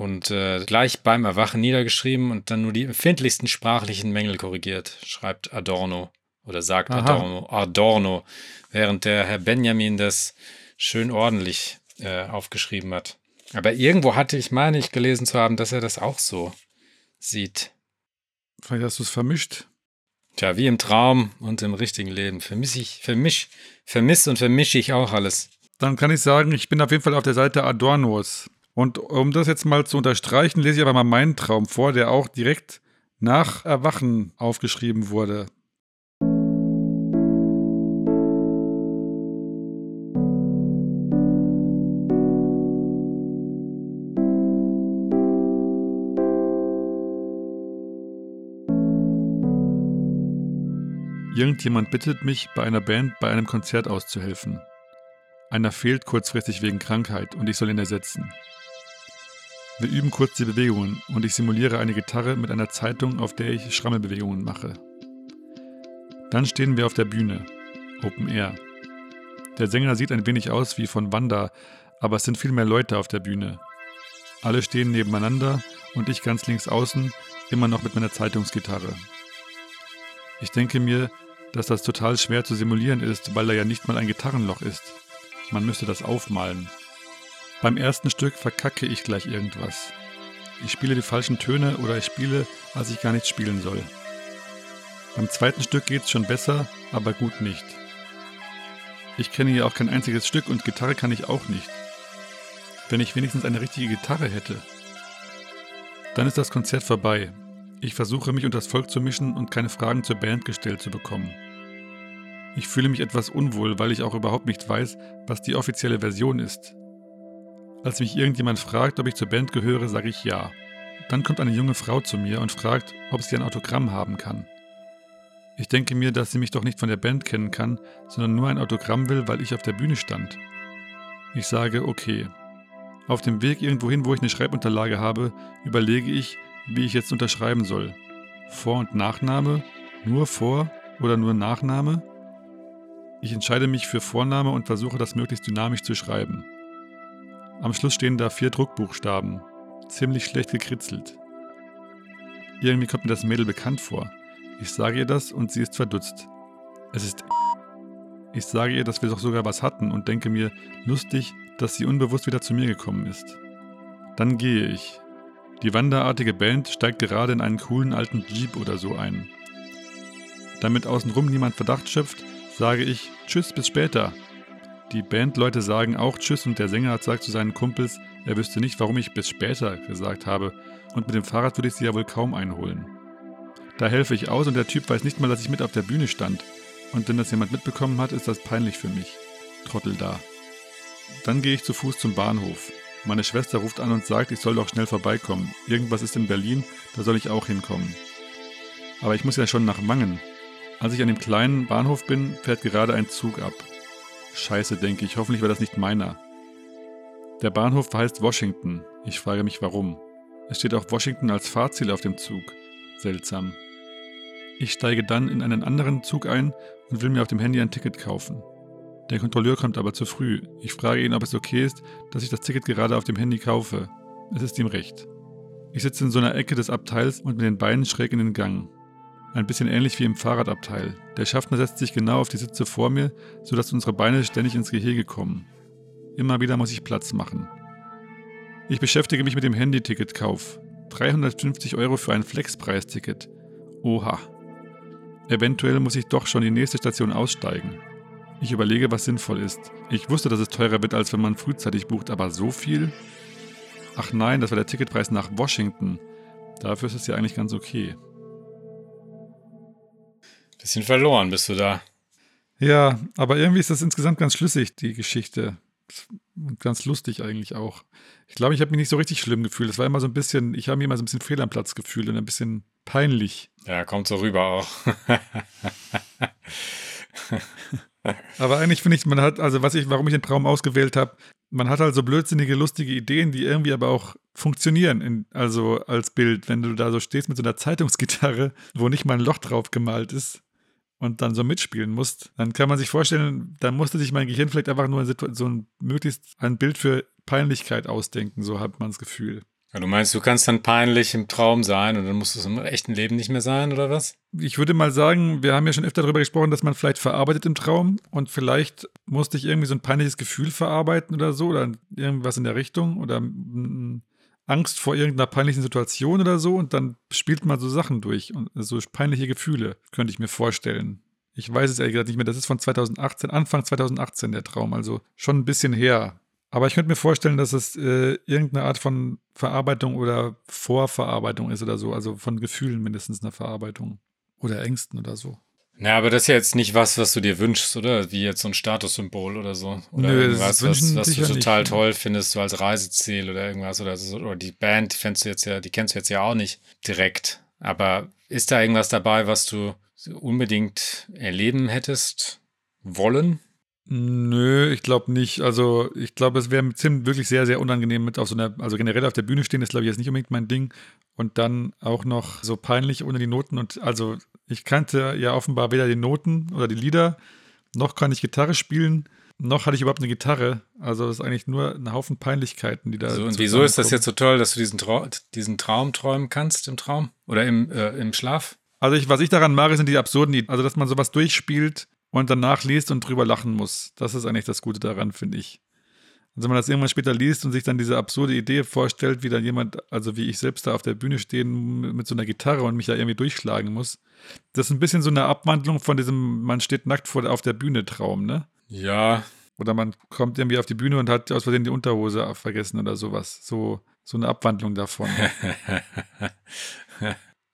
und äh, gleich beim Erwachen niedergeschrieben und dann nur die empfindlichsten sprachlichen Mängel korrigiert, schreibt Adorno oder sagt Aha. Adorno, Adorno, während der Herr Benjamin das schön ordentlich äh, aufgeschrieben hat. Aber irgendwo hatte ich, meine ich, gelesen zu haben, dass er das auch so sieht. Vielleicht hast du es vermischt. Tja, wie im Traum und im richtigen Leben. Vermisse ich, vermisch, vermisse und vermische ich auch alles. Dann kann ich sagen, ich bin auf jeden Fall auf der Seite Adornos. Und um das jetzt mal zu unterstreichen, lese ich aber mal meinen Traum vor, der auch direkt nach Erwachen aufgeschrieben wurde. Irgendjemand bittet mich, bei einer Band bei einem Konzert auszuhelfen. Einer fehlt kurzfristig wegen Krankheit und ich soll ihn ersetzen. Wir üben kurz die Bewegungen und ich simuliere eine Gitarre mit einer Zeitung, auf der ich Schrammelbewegungen mache. Dann stehen wir auf der Bühne, Open Air. Der Sänger sieht ein wenig aus wie von Wanda, aber es sind viel mehr Leute auf der Bühne. Alle stehen nebeneinander und ich ganz links außen, immer noch mit meiner Zeitungsgitarre. Ich denke mir, dass das total schwer zu simulieren ist, weil da ja nicht mal ein Gitarrenloch ist. Man müsste das aufmalen. Beim ersten Stück verkacke ich gleich irgendwas. Ich spiele die falschen Töne oder ich spiele, als ich gar nicht spielen soll. Beim zweiten Stück geht's schon besser, aber gut nicht. Ich kenne hier auch kein einziges Stück und Gitarre kann ich auch nicht. Wenn ich wenigstens eine richtige Gitarre hätte. Dann ist das Konzert vorbei ich versuche mich unter das Volk zu mischen und keine Fragen zur Band gestellt zu bekommen. Ich fühle mich etwas unwohl, weil ich auch überhaupt nicht weiß, was die offizielle Version ist. Als mich irgendjemand fragt, ob ich zur Band gehöre, sage ich ja. Dann kommt eine junge Frau zu mir und fragt, ob sie ein Autogramm haben kann. Ich denke mir, dass sie mich doch nicht von der Band kennen kann, sondern nur ein Autogramm will, weil ich auf der Bühne stand. Ich sage, okay. Auf dem Weg irgendwohin, wo ich eine Schreibunterlage habe, überlege ich, wie ich jetzt unterschreiben soll. Vor- und Nachname? Nur Vor- oder nur Nachname? Ich entscheide mich für Vorname und versuche das möglichst dynamisch zu schreiben. Am Schluss stehen da vier Druckbuchstaben. Ziemlich schlecht gekritzelt. Irgendwie kommt mir das Mädel bekannt vor. Ich sage ihr das und sie ist verdutzt. Es ist. [laughs] Ich sage ihr, dass wir doch sogar was hatten und denke mir, lustig, dass sie unbewusst wieder zu mir gekommen ist. Dann gehe ich. Die wanderartige Band steigt gerade in einen coolen alten Jeep oder so ein. Damit außenrum niemand Verdacht schöpft, sage ich Tschüss, bis später. Die Bandleute sagen auch Tschüss und der Sänger sagt zu seinen Kumpels, er wüsste nicht, warum ich bis später gesagt habe und mit dem Fahrrad würde ich sie ja wohl kaum einholen. Da helfe ich aus und der Typ weiß nicht mal, dass ich mit auf der Bühne stand. Und wenn das jemand mitbekommen hat, ist das peinlich für mich. Trottel da. Dann gehe ich zu Fuß zum Bahnhof. Meine Schwester ruft an und sagt, ich soll doch schnell vorbeikommen. Irgendwas ist in Berlin, da soll ich auch hinkommen. Aber ich muss ja schon nach Wangen. Als ich an dem kleinen Bahnhof bin, fährt gerade ein Zug ab. Scheiße, denke ich, hoffentlich war das nicht meiner. Der Bahnhof heißt Washington. Ich frage mich warum. Es steht auch Washington als Fahrziel auf dem Zug. Seltsam. Ich steige dann in einen anderen Zug ein und will mir auf dem Handy ein Ticket kaufen. Der Kontrolleur kommt aber zu früh. Ich frage ihn, ob es okay ist, dass ich das Ticket gerade auf dem Handy kaufe. Es ist ihm recht. Ich sitze in so einer Ecke des Abteils und mit den Beinen schräg in den Gang. Ein bisschen ähnlich wie im Fahrradabteil. Der Schaffner setzt sich genau auf die Sitze vor mir, sodass unsere Beine ständig ins Gehege kommen. Immer wieder muss ich Platz machen. Ich beschäftige mich mit dem Handy-Ticketkauf. 350 Euro für ein Flexpreisticket. Oha. Eventuell muss ich doch schon die nächste Station aussteigen. Ich überlege, was sinnvoll ist. Ich wusste, dass es teurer wird, als wenn man frühzeitig bucht, aber so viel? Ach nein, das war der Ticketpreis nach Washington. Dafür ist es ja eigentlich ganz okay. Bisschen verloren bist du da. Ja, aber irgendwie ist das insgesamt ganz schlüssig, die Geschichte. Und ganz lustig eigentlich auch. Ich glaube, ich habe mich nicht so richtig schlimm gefühlt. Es war immer so ein bisschen, ich habe mich immer so ein bisschen fehl am Platz gefühlt und ein bisschen peinlich. Ja, kommt so rüber auch. [laughs] Aber eigentlich finde ich, man hat, also was ich, warum ich den Traum ausgewählt habe, man hat halt so blödsinnige, lustige Ideen, die irgendwie aber auch funktionieren, in, also als Bild, wenn du da so stehst mit so einer Zeitungsgitarre, wo nicht mal ein Loch drauf gemalt ist und dann so mitspielen musst, dann kann man sich vorstellen, dann musste sich mein Gehirn vielleicht einfach nur so ein möglichst ein Bild für Peinlichkeit ausdenken, so hat man das Gefühl. Ja, du meinst, du kannst dann peinlich im Traum sein und dann musst du es im echten Leben nicht mehr sein, oder was? Ich würde mal sagen, wir haben ja schon öfter darüber gesprochen, dass man vielleicht verarbeitet im Traum und vielleicht musste ich irgendwie so ein peinliches Gefühl verarbeiten oder so oder irgendwas in der Richtung oder Angst vor irgendeiner peinlichen Situation oder so und dann spielt man so Sachen durch und so peinliche Gefühle, könnte ich mir vorstellen. Ich weiß es ehrlich gesagt nicht mehr, das ist von 2018, Anfang 2018 der Traum, also schon ein bisschen her. Aber ich könnte mir vorstellen, dass es äh, irgendeine Art von Verarbeitung oder Vorverarbeitung ist oder so, also von Gefühlen mindestens eine Verarbeitung oder Ängsten oder so. Na, aber das ist ja jetzt nicht was, was du dir wünschst, oder? Wie jetzt so ein Statussymbol oder so. Oder Nö, irgendwas, was, was du total nicht. toll findest, so als Reiseziel oder irgendwas. Oder, so, oder die Band, die fändest du jetzt ja, die kennst du jetzt ja auch nicht direkt. Aber ist da irgendwas dabei, was du unbedingt erleben hättest wollen? Nö, ich glaube nicht. Also ich glaube, es wäre ziemlich wirklich sehr, sehr unangenehm mit auf so einer, also generell auf der Bühne stehen, ist glaube ich jetzt nicht unbedingt mein Ding. Und dann auch noch so peinlich ohne die Noten. Und also ich kannte ja offenbar weder die Noten oder die Lieder, noch kann ich Gitarre spielen, noch hatte ich überhaupt eine Gitarre. Also es ist eigentlich nur ein Haufen Peinlichkeiten, die da. So, und wieso ist das jetzt so toll, dass du diesen, Trau diesen Traum träumen kannst im Traum? Oder im, äh, im Schlaf? Also ich, was ich daran mag, sind die absurden Ideen. Also dass man sowas durchspielt und danach liest und drüber lachen muss. Das ist eigentlich das Gute daran, finde ich. Also wenn man das irgendwann später liest und sich dann diese absurde Idee vorstellt, wie dann jemand, also wie ich selbst da auf der Bühne stehen mit so einer Gitarre und mich da irgendwie durchschlagen muss. Das ist ein bisschen so eine Abwandlung von diesem, man steht nackt vor, auf der Bühne Traum, ne? Ja. Oder man kommt irgendwie auf die Bühne und hat aus Versehen die Unterhose vergessen oder sowas. So, so eine Abwandlung davon. [laughs]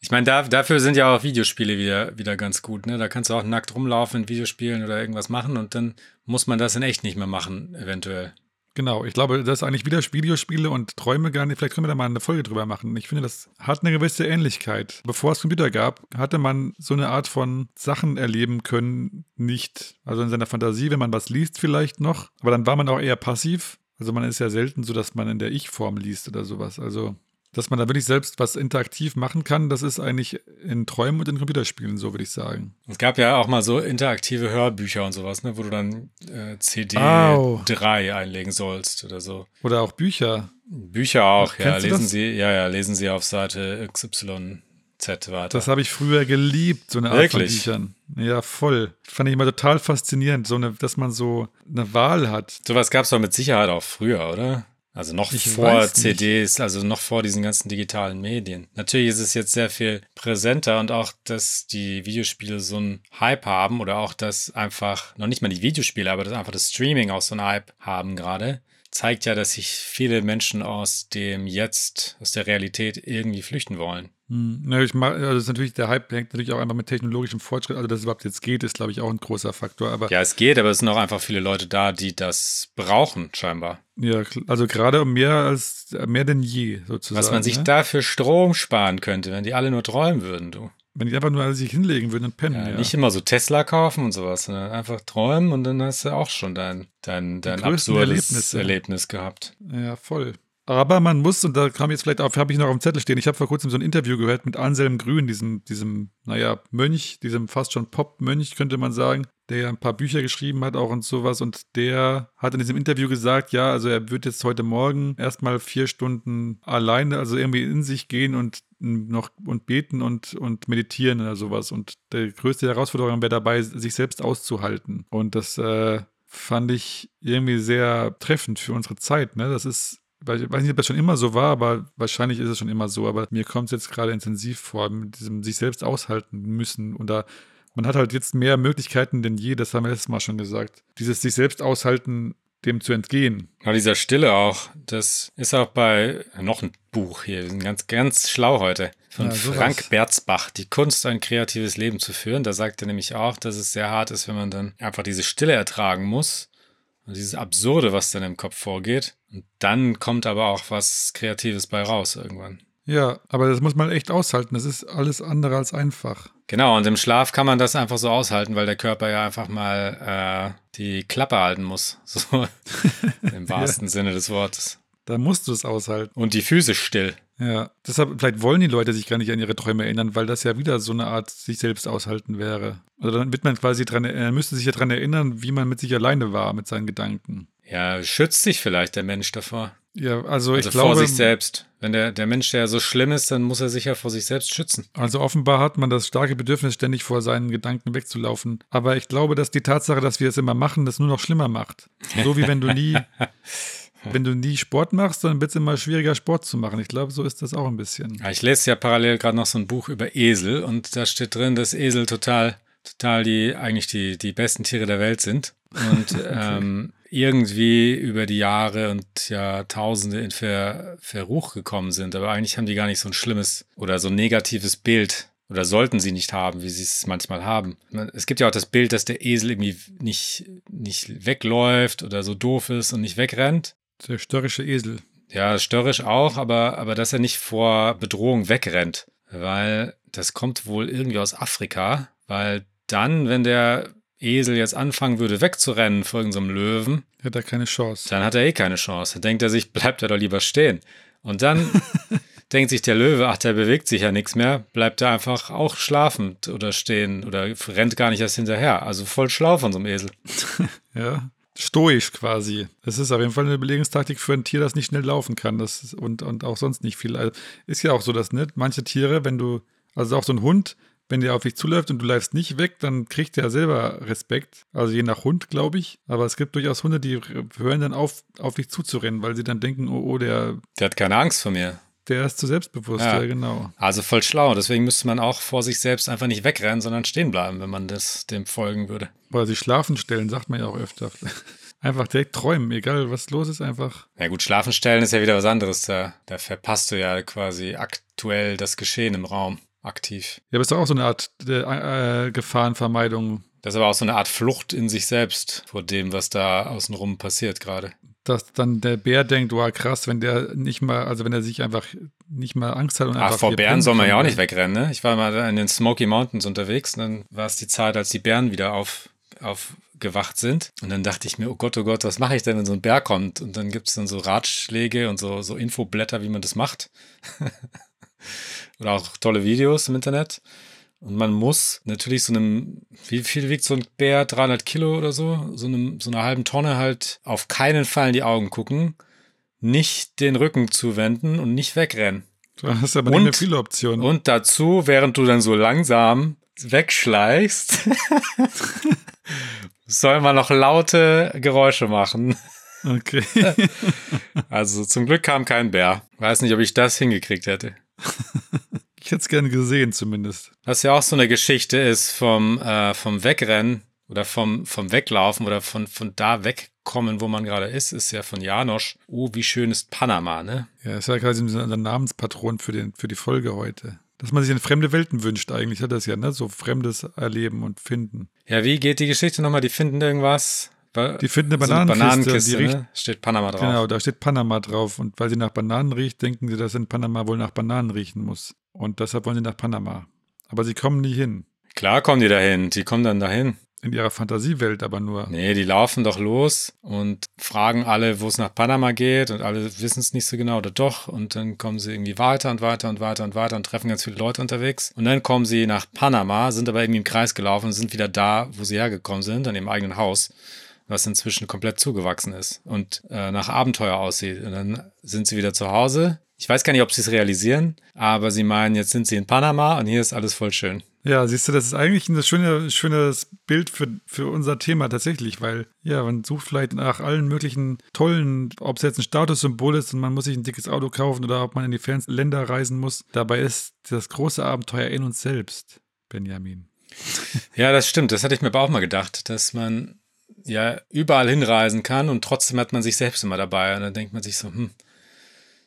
Ich meine, da, dafür sind ja auch Videospiele wieder, wieder ganz gut. Ne? Da kannst du auch nackt rumlaufen in Videospielen oder irgendwas machen und dann muss man das in echt nicht mehr machen, eventuell. Genau, ich glaube, das ist eigentlich wieder Videospiele und Träume gar nicht. Vielleicht können wir da mal eine Folge drüber machen. Ich finde, das hat eine gewisse Ähnlichkeit. Bevor es Computer gab, hatte man so eine Art von Sachen erleben können, nicht. Also in seiner Fantasie, wenn man was liest, vielleicht noch. Aber dann war man auch eher passiv. Also man ist ja selten so, dass man in der Ich-Form liest oder sowas. Also dass man da wirklich selbst was interaktiv machen kann, das ist eigentlich in Träumen und in Computerspielen so, würde ich sagen. Es gab ja auch mal so interaktive Hörbücher und sowas, ne, wo du dann äh, CD Au. 3 einlegen sollst oder so. Oder auch Bücher. Bücher auch, Ach, ja, lesen? Sie, ja, ja, lesen Sie auf Seite XYZ weiter. Das habe ich früher geliebt, so eine Art Wirklich? von Büchern. Ja, voll. Fand ich immer total faszinierend, so eine, dass man so eine Wahl hat. Sowas gab es doch mit Sicherheit auch früher, oder? Also noch Ich vor. CDs, also noch vor diesen ganzen digitalen Medien. Natürlich ist es jetzt sehr viel präsenter und auch, dass die Videospiele so einen Hype haben oder auch, dass einfach, noch nicht mal die Videospiele, aber dass einfach das Streaming auch so einen Hype haben gerade, zeigt ja, dass sich viele Menschen aus dem Jetzt, aus der Realität irgendwie flüchten wollen. Hm, ne, ich mag, also das ist natürlich, der Hype hängt natürlich auch einfach mit technologischem Fortschritt. Also, dass es überhaupt jetzt geht, ist, glaube ich, auch ein großer Faktor. Aber Ja, es geht, aber es sind auch einfach viele Leute da, die das brauchen, scheinbar. ja, also gerade mehr als mehr denn je, sozusagen. Was man sich ne? da für Strom sparen könnte, wenn die alle nur träumen würden, du. Wenn die einfach nur alle sich hinlegen würden und pennen, Ja, ja. Nicht immer so Tesla kaufen und sowas, sondern einfach träumen und dann hast du auch schon dein, dein, dein absurdes Erlebnisse. Erlebnis gehabt. Ja, voll. Aber man muss, und da kam jetzt vielleicht auf, habe ich noch auf dem Zettel stehen, ich habe vor kurzem so ein Interview gehört mit Anselm Grün, diesem, diesem, naja, Mönch, diesem fast schon Pop-Mönch, könnte man sagen, der ja ein paar Bücher geschrieben hat auch und sowas. Und der hat in diesem Interview gesagt, ja, also er wird jetzt heute Morgen erstmal vier Stunden alleine, also irgendwie in sich gehen und noch und beten und, und meditieren oder sowas. Und die größte Herausforderung wäre dabei, sich selbst auszuhalten. Und das äh, fand ich irgendwie sehr treffend für unsere Zeit. Ne? Das ist ich weiß nicht, ob das schon immer so war, aber wahrscheinlich ist es schon immer so. Aber mir kommt es jetzt gerade intensiv vor, mit diesem sich selbst aushalten müssen. Und da, man hat halt jetzt mehr Möglichkeiten denn je, das haben wir letztes Mal schon gesagt. Dieses sich selbst aushalten, dem zu entgehen. Ja, dieser Stille auch, das ist auch bei noch ein Buch hier, wir sind ganz, ganz schlau heute. Von Ja. Frank Berzbach, Die Kunst, ein kreatives Leben zu führen. Da sagt er nämlich auch, dass es sehr hart ist, wenn man dann einfach diese Stille ertragen muss. Und dieses Absurde, was dann im Kopf vorgeht. Und dann kommt aber auch was Kreatives bei raus irgendwann. Ja, aber das muss man echt aushalten. Das ist alles andere als einfach. Genau, und im Schlaf kann man das einfach so aushalten, weil der Körper ja einfach mal äh, die Klappe halten muss. [laughs] So im wahrsten Sinne des Wortes. Da musst du es aushalten. Und die Füße still. Ja, deshalb, vielleicht wollen die Leute sich gar nicht an ihre Träume erinnern, weil das ja wieder so eine Art sich selbst aushalten wäre. Also dann wird man quasi dran, er müsste sich ja dran erinnern, wie man mit sich alleine war, mit seinen Gedanken. Ja, schützt sich vielleicht der Mensch davor. Ja, also, Also ich glaube, vor sich selbst. Wenn der, der Mensch, der so schlimm ist, dann muss er sich ja vor sich selbst schützen. also offenbar hat man das starke Bedürfnis, ständig vor seinen Gedanken wegzulaufen. Aber ich glaube, dass die Tatsache, dass wir es immer machen, das nur noch schlimmer macht. So wie wenn du nie, [laughs] wenn du nie Sport machst, dann wird es immer schwieriger, Sport zu machen. Ich glaube, so ist das auch ein bisschen. Ja, ich lese ja parallel gerade noch so ein Buch über Esel und da steht drin, dass Esel total, total die, eigentlich die, die besten Tiere der Welt sind. Und [laughs] ähm, irgendwie über die Jahre und Jahrtausende in Ver, Verruch gekommen sind. Aber eigentlich haben die gar nicht so ein schlimmes oder so ein negatives Bild. Oder sollten sie nicht haben, wie sie es manchmal haben. Es gibt ja auch das Bild, dass der Esel irgendwie nicht, nicht wegläuft oder so doof ist und nicht wegrennt. Der störrische Esel. Ja, störrisch auch, aber, aber dass er nicht vor Bedrohung wegrennt. Weil das kommt wohl irgendwie aus Afrika. Weil dann, wenn der Esel jetzt anfangen würde, wegzurennen vor irgendeinem Löwen, Hat er keine Chance. dann hat er eh keine Chance. Dann denkt er sich, bleibt er doch lieber stehen. Und dann [laughs] denkt sich der Löwe, ach, der bewegt sich ja nichts mehr, bleibt er einfach auch schlafend oder stehen oder rennt gar nicht erst hinterher. Also voll schlau von so einem Esel. [laughs] Ja. Stoisch quasi. Das ist auf jeden Fall eine Überlegungstaktik für ein Tier, das nicht schnell laufen kann. Das und, und auch sonst nicht viel. Also ist ja auch so, dass ne, manche Tiere, wenn du, also auch so ein Hund, wenn der auf dich zuläuft und du läufst nicht weg, dann kriegt der selber Respekt. Also je nach Hund, glaube ich. Aber es gibt durchaus Hunde, die hören dann auf, auf dich zuzurennen, weil sie dann denken, oh, oh, der, Der hat keine Angst vor mir. der ist zu selbstbewusst. Ja. Ja, genau. Also voll schlau. Deswegen müsste man auch vor sich selbst einfach nicht wegrennen, sondern stehen bleiben, wenn man das dem folgen würde. Oder sich schlafen stellen, sagt man ja auch öfter. [laughs] Einfach direkt träumen, egal was los ist, einfach. Na gut, schlafen stellen ist ja wieder was anderes. Da, da verpasst du ja quasi aktuell das Geschehen im Raum aktiv. Ja, aber ist doch auch so eine Art äh, äh, Gefahrenvermeidung. Das ist aber auch so eine Art Flucht in sich selbst vor dem, was da außenrum passiert gerade. dass dann der Bär denkt, wow, krass, wenn der nicht mal, also wenn er sich einfach nicht mal Angst hat und Ach, vor Bären soll man ja auch nicht wegrennen, ne? Ich war mal in den Smoky Mountains unterwegs und dann war es die Zeit, als die Bären wieder auf, aufgewacht sind. Und dann dachte ich mir, oh Gott, oh Gott, was mache ich denn, wenn so ein Bär kommt? Und dann gibt es dann so Ratschläge und so, so Infoblätter, wie man das macht. [laughs] Oder auch tolle Videos im Internet. Und man muss natürlich so einem, wie viel wiegt so ein Bär? 300 Kilo oder so? So, einem, so einer halben Tonne halt auf keinen Fall in die Augen gucken, nicht den Rücken zuwenden und nicht wegrennen. Du hast aber Und- nicht mehr viele Optionen. Und dazu, während du dann so langsam wegschleichst, [laughs] soll man noch laute Geräusche machen. Okay. [laughs] Also zum Glück kam kein Bär. Weiß nicht, ob ich das hingekriegt hätte. [laughs] Ich hätte es gerne gesehen, zumindest. Was ja auch so eine Geschichte ist vom, äh, vom Wegrennen oder vom, vom Weglaufen oder von, von da wegkommen, wo man gerade ist, ist ja von Janosch. Oh, wie schön ist Panama, ne? Ja, ist ja quasi unser Namenspatron für, den, für die Folge heute. Dass man sich in fremde Welten wünscht, eigentlich hat das ja, ne? So fremdes Erleben und Finden. Ja, wie geht die Geschichte nochmal? Die finden irgendwas. Die finden eine so Bananenkiste, die riecht- ne? Steht Panama drauf. Genau, da steht Panama drauf. Und weil sie nach Bananen riecht, denken sie, dass in Panama wohl nach Bananen riechen muss. Und deshalb wollen sie nach Panama. Aber sie kommen nie hin. Klar kommen die dahin. Die kommen dann dahin. In ihrer Fantasiewelt aber nur. Nee, die laufen doch los und fragen alle, wo es nach Panama geht und alle wissen es nicht so genau oder doch. Und dann kommen sie irgendwie weiter und weiter und weiter und weiter und treffen ganz viele Leute unterwegs. Und dann kommen sie nach Panama, sind aber irgendwie im Kreis gelaufen und sind wieder da, wo sie hergekommen sind, an ihrem eigenen Haus, was inzwischen komplett zugewachsen ist und äh, nach Abenteuer aussieht. Und dann sind sie wieder zu Hause. Ich weiß gar nicht, ob sie es realisieren, aber sie meinen, jetzt sind sie in Panama und hier ist alles voll schön. Ja, siehst du, das ist eigentlich ein schöne, schönes Bild für, für unser Thema tatsächlich, weil, ja, man sucht vielleicht nach allen möglichen tollen, ob es jetzt ein Statussymbol ist und man muss sich ein dickes Auto kaufen oder ob man in die fernen Länder reisen muss. Dabei ist das große Abenteuer in uns selbst, Benjamin. Ja, das stimmt. Das hatte ich mir aber auch mal gedacht, dass man ja überall hinreisen kann und trotzdem hat man sich selbst immer dabei. Und dann denkt man sich so, hm,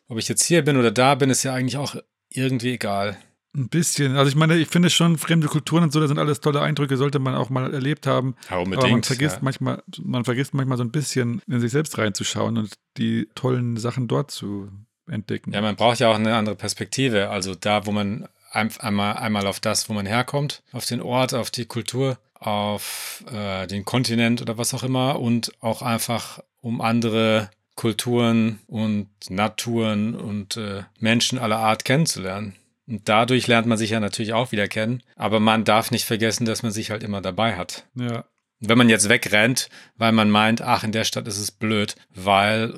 ob ich jetzt hier bin oder da bin, ist ja eigentlich auch irgendwie egal. Ein bisschen. Also ich meine, ich finde schon, fremde Kulturen und so, das sind alles tolle Eindrücke, sollte man auch mal erlebt haben. Ja, Aber man unbedingt. vergisst ja. manchmal, man vergisst manchmal so ein bisschen in sich selbst reinzuschauen und die tollen Sachen dort zu entdecken. ja, man braucht ja auch eine andere Perspektive. Also da, wo man ein, einmal, einmal auf das, wo man herkommt, auf den Ort, auf die Kultur, auf äh, den Kontinent oder was auch immer und auch einfach um andere Kulturen und Naturen und äh, Menschen aller Art kennenzulernen. Und dadurch lernt man sich ja natürlich auch wieder kennen. Aber man darf nicht vergessen, dass man sich halt immer dabei hat. ja. Wenn man jetzt wegrennt, weil man meint, ach, in der Stadt ist es blöd, weil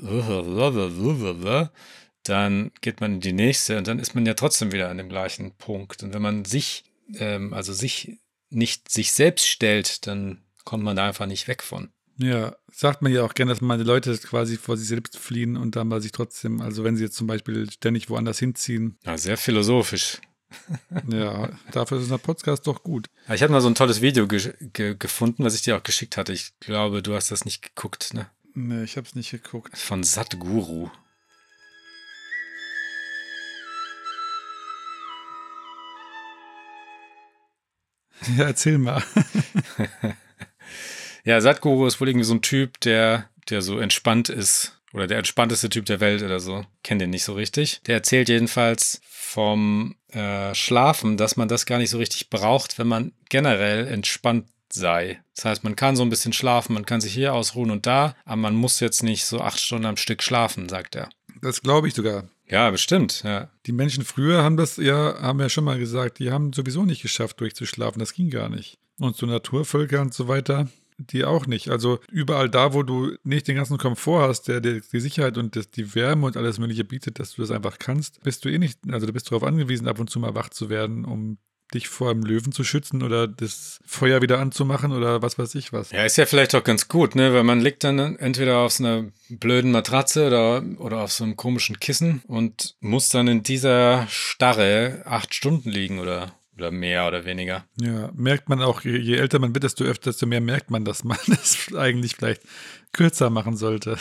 dann geht man in die nächste und dann ist man ja trotzdem wieder an dem gleichen Punkt. Und wenn man sich, ähm, also sich nicht sich selbst stellt, dann kommt man da einfach nicht weg von. Ja, sagt man ja auch gerne, dass man die Leute quasi vor sich selbst fliehen und dann mal sich trotzdem, also wenn sie jetzt zum Beispiel ständig woanders hinziehen, Ja, sehr philosophisch. [laughs] ja, dafür ist unser Podcast doch gut. Ich hatte mal so ein tolles Video ge ge gefunden, was ich dir auch geschickt hatte. Ich glaube, du hast das nicht geguckt, ne? Nee, ich hab's nicht geguckt. Von Satguru. [laughs] Ja, erzähl mal. [laughs] Ja, Satguru ist wohl irgendwie so ein Typ, der, der so entspannt ist. Oder der entspannteste Typ der Welt oder so. Kenn den nicht so richtig. Der erzählt jedenfalls vom äh, Schlafen, dass man das gar nicht so richtig braucht, wenn man generell entspannt sei. Das heißt, man kann so ein bisschen schlafen, man kann sich hier ausruhen und da, aber man muss jetzt nicht so acht Stunden am Stück schlafen, sagt er. Das glaube ich sogar. Ja, bestimmt, ja. Die Menschen früher haben das ja, haben ja schon mal gesagt, die haben sowieso nicht geschafft, durchzuschlafen. Das ging gar nicht. Und so Naturvölker und so weiter, die auch nicht. Also überall da, wo du nicht den ganzen Komfort hast, der dir die Sicherheit und das, die Wärme und alles Mögliche bietet, dass du das einfach kannst, bist du eh nicht, also du bist darauf angewiesen, ab und zu mal wach zu werden, um dich vor einem Löwen zu schützen oder das Feuer wieder anzumachen oder was weiß ich was. Ja, ist ja vielleicht auch ganz gut, ne? Weil man liegt dann entweder auf so einer blöden Matratze oder, oder auf so einem komischen Kissen und muss dann in dieser Starre acht Stunden liegen oder, oder mehr oder weniger. Ja, merkt man auch, je, je älter man wird, desto öfter, desto mehr merkt man, dass man [laughs] das eigentlich vielleicht kürzer machen sollte.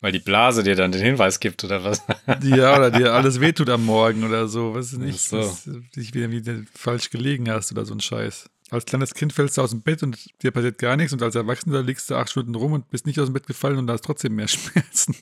Weil die Blase dir dann den Hinweis gibt, oder was? Ja, oder dir alles wehtut am Morgen oder so. Was nicht, Ach so. was dich wieder, wieder falsch gelegen hast oder so ein Scheiß. Als kleines Kind fällst du aus dem Bett und dir passiert gar nichts und als Erwachsener liegst du acht Stunden rum und bist nicht aus dem Bett gefallen und hast trotzdem mehr [laughs] Schmerzen.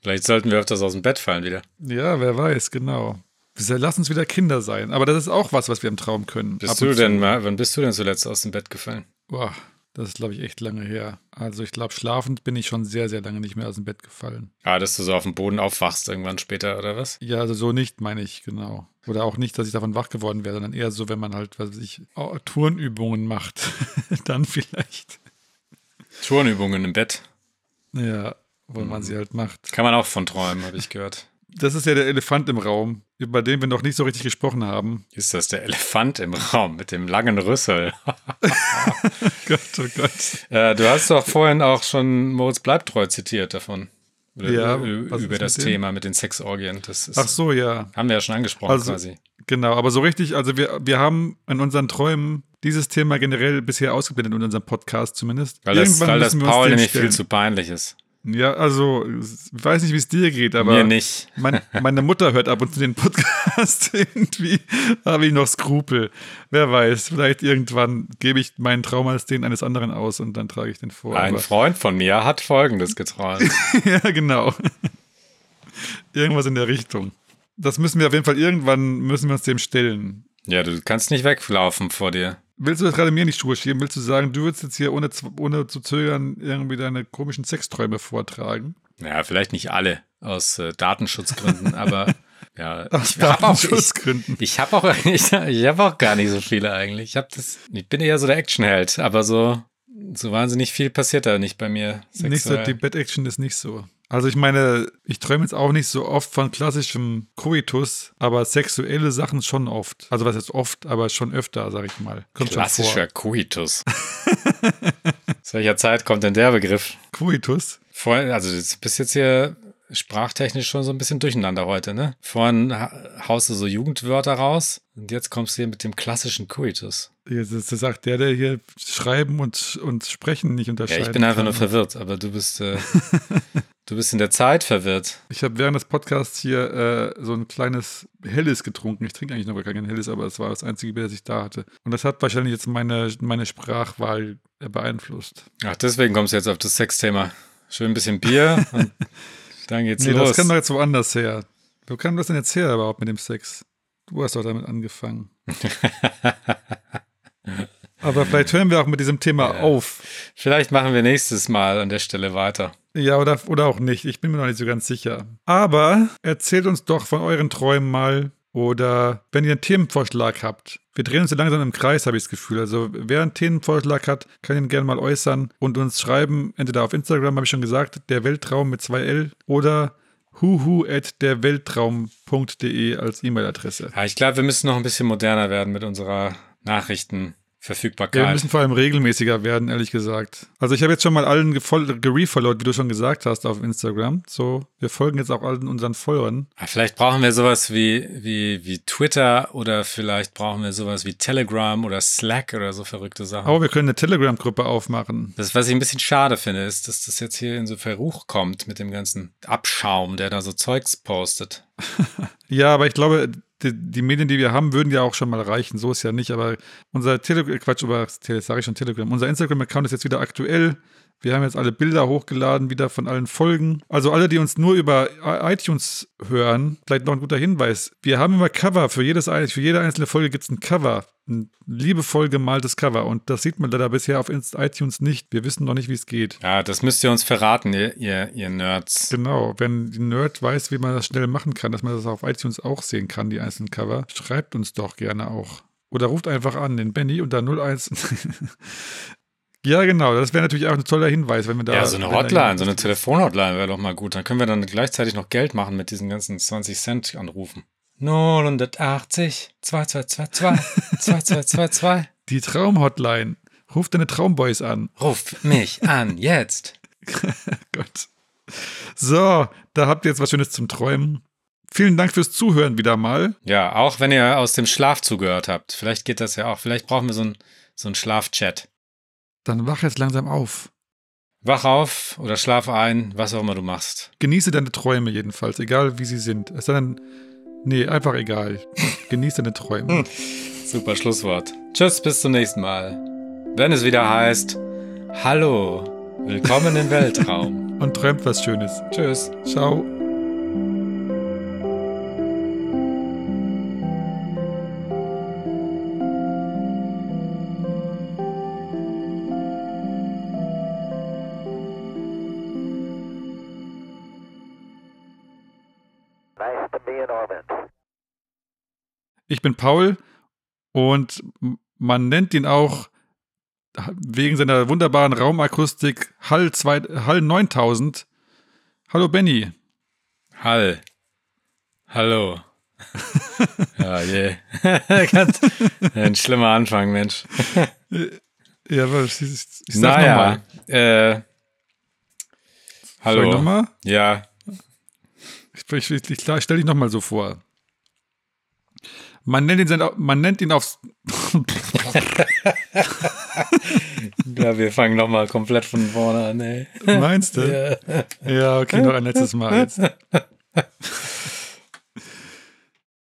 Vielleicht sollten wir öfters aus dem Bett fallen wieder. Ja, wer weiß, genau. Lass uns wieder Kinder sein. Aber das ist auch was, was wir im Traum können. Bist du denn mal, wann bist du denn zuletzt aus dem Bett gefallen? Boah, das ist, glaube ich, echt lange her. Also ich glaube, schlafend bin ich schon sehr, sehr lange nicht mehr aus dem Bett gefallen. Ah, dass du so auf dem Boden aufwachst irgendwann später, oder was? Ja, also so nicht, meine ich, genau. Oder auch nicht, dass ich davon wach geworden wäre, sondern eher so, wenn man halt, was weiß ich, oh, Turnübungen macht. [laughs] Dann vielleicht. Turnübungen im Bett. Ja, wo Mhm. man sie halt macht. Kann man auch von träumen, habe ich gehört. Das ist ja der Elefant im Raum, über den wir noch nicht so richtig gesprochen haben. Ist das der Elefant im Raum mit dem langen Rüssel? [laughs] [laughs] Gott, oh Gott. äh, du hast doch vorhin auch schon Moritz Bleibtreu zitiert davon. Oder Ja, über das mit? Thema mit den Sexorgien. Das ist, Ach so, ja. haben wir ja schon angesprochen Also, quasi. Genau, aber so richtig, also wir, wir haben in unseren Träumen dieses Thema generell bisher ausgeblendet in unserem Podcast zumindest. Weil das, Irgendwann weil das Paul nämlich viel zu peinlich ist. Ja, also, ich weiß nicht, wie es dir geht, aber Mir nicht. [laughs] Mein, meine Mutter hört ab und zu den Podcast. [laughs] Irgendwie habe ich noch Skrupel. Wer weiß, vielleicht irgendwann gebe ich meinen Traum als den eines anderen aus und dann trage ich den vor. Ein Aber, Freund von mir hat Folgendes geträumt. [laughs] ja, genau. Irgendwas in der Richtung. Das müssen wir auf jeden Fall irgendwann, müssen wir uns dem stellen. ja, du kannst nicht weglaufen vor dir. Willst du das gerade mir in die Schuhe schieben? Willst du sagen, du würdest jetzt hier ohne, zu- ohne zu zögern irgendwie deine komischen Sexträume vortragen? Ja, vielleicht nicht alle aus äh, Datenschutzgründen, [laughs] aber ja, Aus ich habe auch, ich, Datenschutzgründen. ich hab auch, [laughs] ich, ich hab auch gar nicht so viele eigentlich. Ich, hab das, ich bin eher so der Actionheld, aber so, so wahnsinnig viel passiert da nicht bei mir. Nicht so, sexuell. die Bed-Action ist nicht so. Also ich meine, ich träume jetzt auch nicht so oft von klassischem Koitus, aber sexuelle Sachen schon oft. Also was jetzt oft, aber schon öfter, sag ich mal. Kommt Klassischer vor. Koitus. [laughs] Aus welcher Zeit kommt denn der Begriff? Koitus? Vorhin, also du bist jetzt hier sprachtechnisch schon so ein bisschen durcheinander heute, ne? Vorhin ha- haust du so Jugendwörter raus und jetzt kommst du hier mit dem klassischen Koitus. Jetzt ist- das sagt der, der hier schreiben und, und sprechen nicht Ja, unterscheiden ich bin einfach kann. nur verwirrt, aber du bist, äh, [laughs] du bist in der Zeit verwirrt. Ich habe während des Podcasts hier äh, so ein kleines Helles getrunken. Ich trinke eigentlich noch gar kein Helles, aber es war das einzige Bier, das ich da hatte. Und das hat wahrscheinlich jetzt meine, meine Sprachwahl beeinflusst. Ach, deswegen kommst du jetzt auf das Sexthema. Schön ein bisschen Bier [laughs] und dann geht's Nee, los. das kann doch jetzt woanders her. Wo kam das denn jetzt her überhaupt mit dem Sex? Du hast doch damit angefangen. [laughs] Aber vielleicht hören wir auch mit diesem Thema Ja. auf. Vielleicht machen wir nächstes Mal an der Stelle weiter. Ja, oder, oder auch nicht. Ich bin mir noch nicht so ganz sicher. Aber erzählt uns doch von euren Träumen mal. Oder wenn ihr einen Themenvorschlag habt. Wir drehen uns so langsam im Kreis, habe ich das Gefühl. Also wer einen Themenvorschlag hat, kann ihn gerne mal äußern und uns schreiben. Entweder auf Instagram, habe ich schon gesagt, der Weltraum mit 2L oder huhu at derweltraum.de als E-Mail-Adresse. Ja, ich glaube, wir müssen noch ein bisschen moderner werden mit unserer Nachrichtenverfügbarkeit. Ja, wir müssen vor allem regelmäßiger werden, ehrlich gesagt. Also ich habe jetzt schon mal allen gerefollowt, wie du schon gesagt hast, auf Instagram. So, wir folgen jetzt auch allen unseren Followern. Ah, Vielleicht brauchen wir sowas wie, wie, wie Twitter oder vielleicht brauchen wir sowas wie Telegram oder Slack oder so verrückte Sachen. Aber wir können eine Telegram-Gruppe aufmachen. Das, was ich ein bisschen schade finde, ist, dass das jetzt hier in so Verruch kommt mit dem ganzen Abschaum, der da so Zeugs postet. [laughs] Ja, aber ich glaube, die, die Medien, die wir haben, würden ja auch schon mal reichen. So ist ja nicht. Aber unser Telegram, Quatsch, über, sage ich schon Telegram, unser Instagram-Account ist jetzt wieder aktuell. Wir haben jetzt alle Bilder hochgeladen, wieder von allen Folgen. Also alle, die uns nur über iTunes hören, vielleicht noch ein guter Hinweis. Wir haben immer Cover. Für, jedes, für jede einzelne Folge gibt es ein Cover. Ein liebevoll gemaltes Cover. Und das sieht man leider bisher auf iTunes nicht. Wir wissen noch nicht, wie es geht. Ja, das müsst ihr uns verraten, ihr, ihr, ihr Nerds. Genau, wenn die Nerd weiß, wie man das schnell machen kann, dass man das auf iTunes auch sehen kann, die einzelnen Cover, schreibt uns doch gerne auch. Oder ruft einfach an, den Benny unter 01. [laughs] ja, genau, das wäre natürlich auch ein toller Hinweis, wenn wir da. Ja, so eine Hotline, so eine Telefonhotline wäre doch mal gut. Dann können wir dann gleichzeitig noch Geld machen mit diesen ganzen 20 Cent Anrufen. 080 2222 2222. Die Traumhotline. Ruf deine Traumboys an. Ruf mich an, jetzt. [laughs] Gott. So, da habt ihr jetzt was Schönes zum Träumen. Vielen Dank fürs Zuhören wieder mal. Ja, auch wenn ihr aus dem Schlaf zugehört habt. Vielleicht geht das ja auch. Vielleicht brauchen wir so einen so einen Schlafchat. Dann wach jetzt langsam auf. Wach auf oder schlaf ein, was auch immer du machst. Genieße deine Träume jedenfalls, egal wie sie sind. Es sei denn, nee, einfach egal. Genieße deine Träume. Super Schlusswort. Tschüss, bis zum nächsten Mal. Wenn es wieder heißt, Hallo, willkommen im [laughs] Weltraum. Und träumt was Schönes. Tschüss. Ciao. Ich bin Paul und man nennt ihn auch wegen seiner wunderbaren Raumakustik Hall, 2, Hall 9000. Hallo Benny. Hall. Hallo. [laughs] ja, je. [laughs] Ganz, ein schlimmer Anfang, Mensch. Ja, aber ich, ich, ich sag naja, nochmal. äh, Soll ich hallo. nochmal? Ja, Ich, ich, ich, ich stelle dich nochmal so vor. Man nennt ihn, sein, man nennt ihn aufs. [laughs] ja, wir fangen nochmal komplett von vorne an, ey. Meinst du? Ja. Ja, okay, noch ein letztes Mal jetzt. [laughs]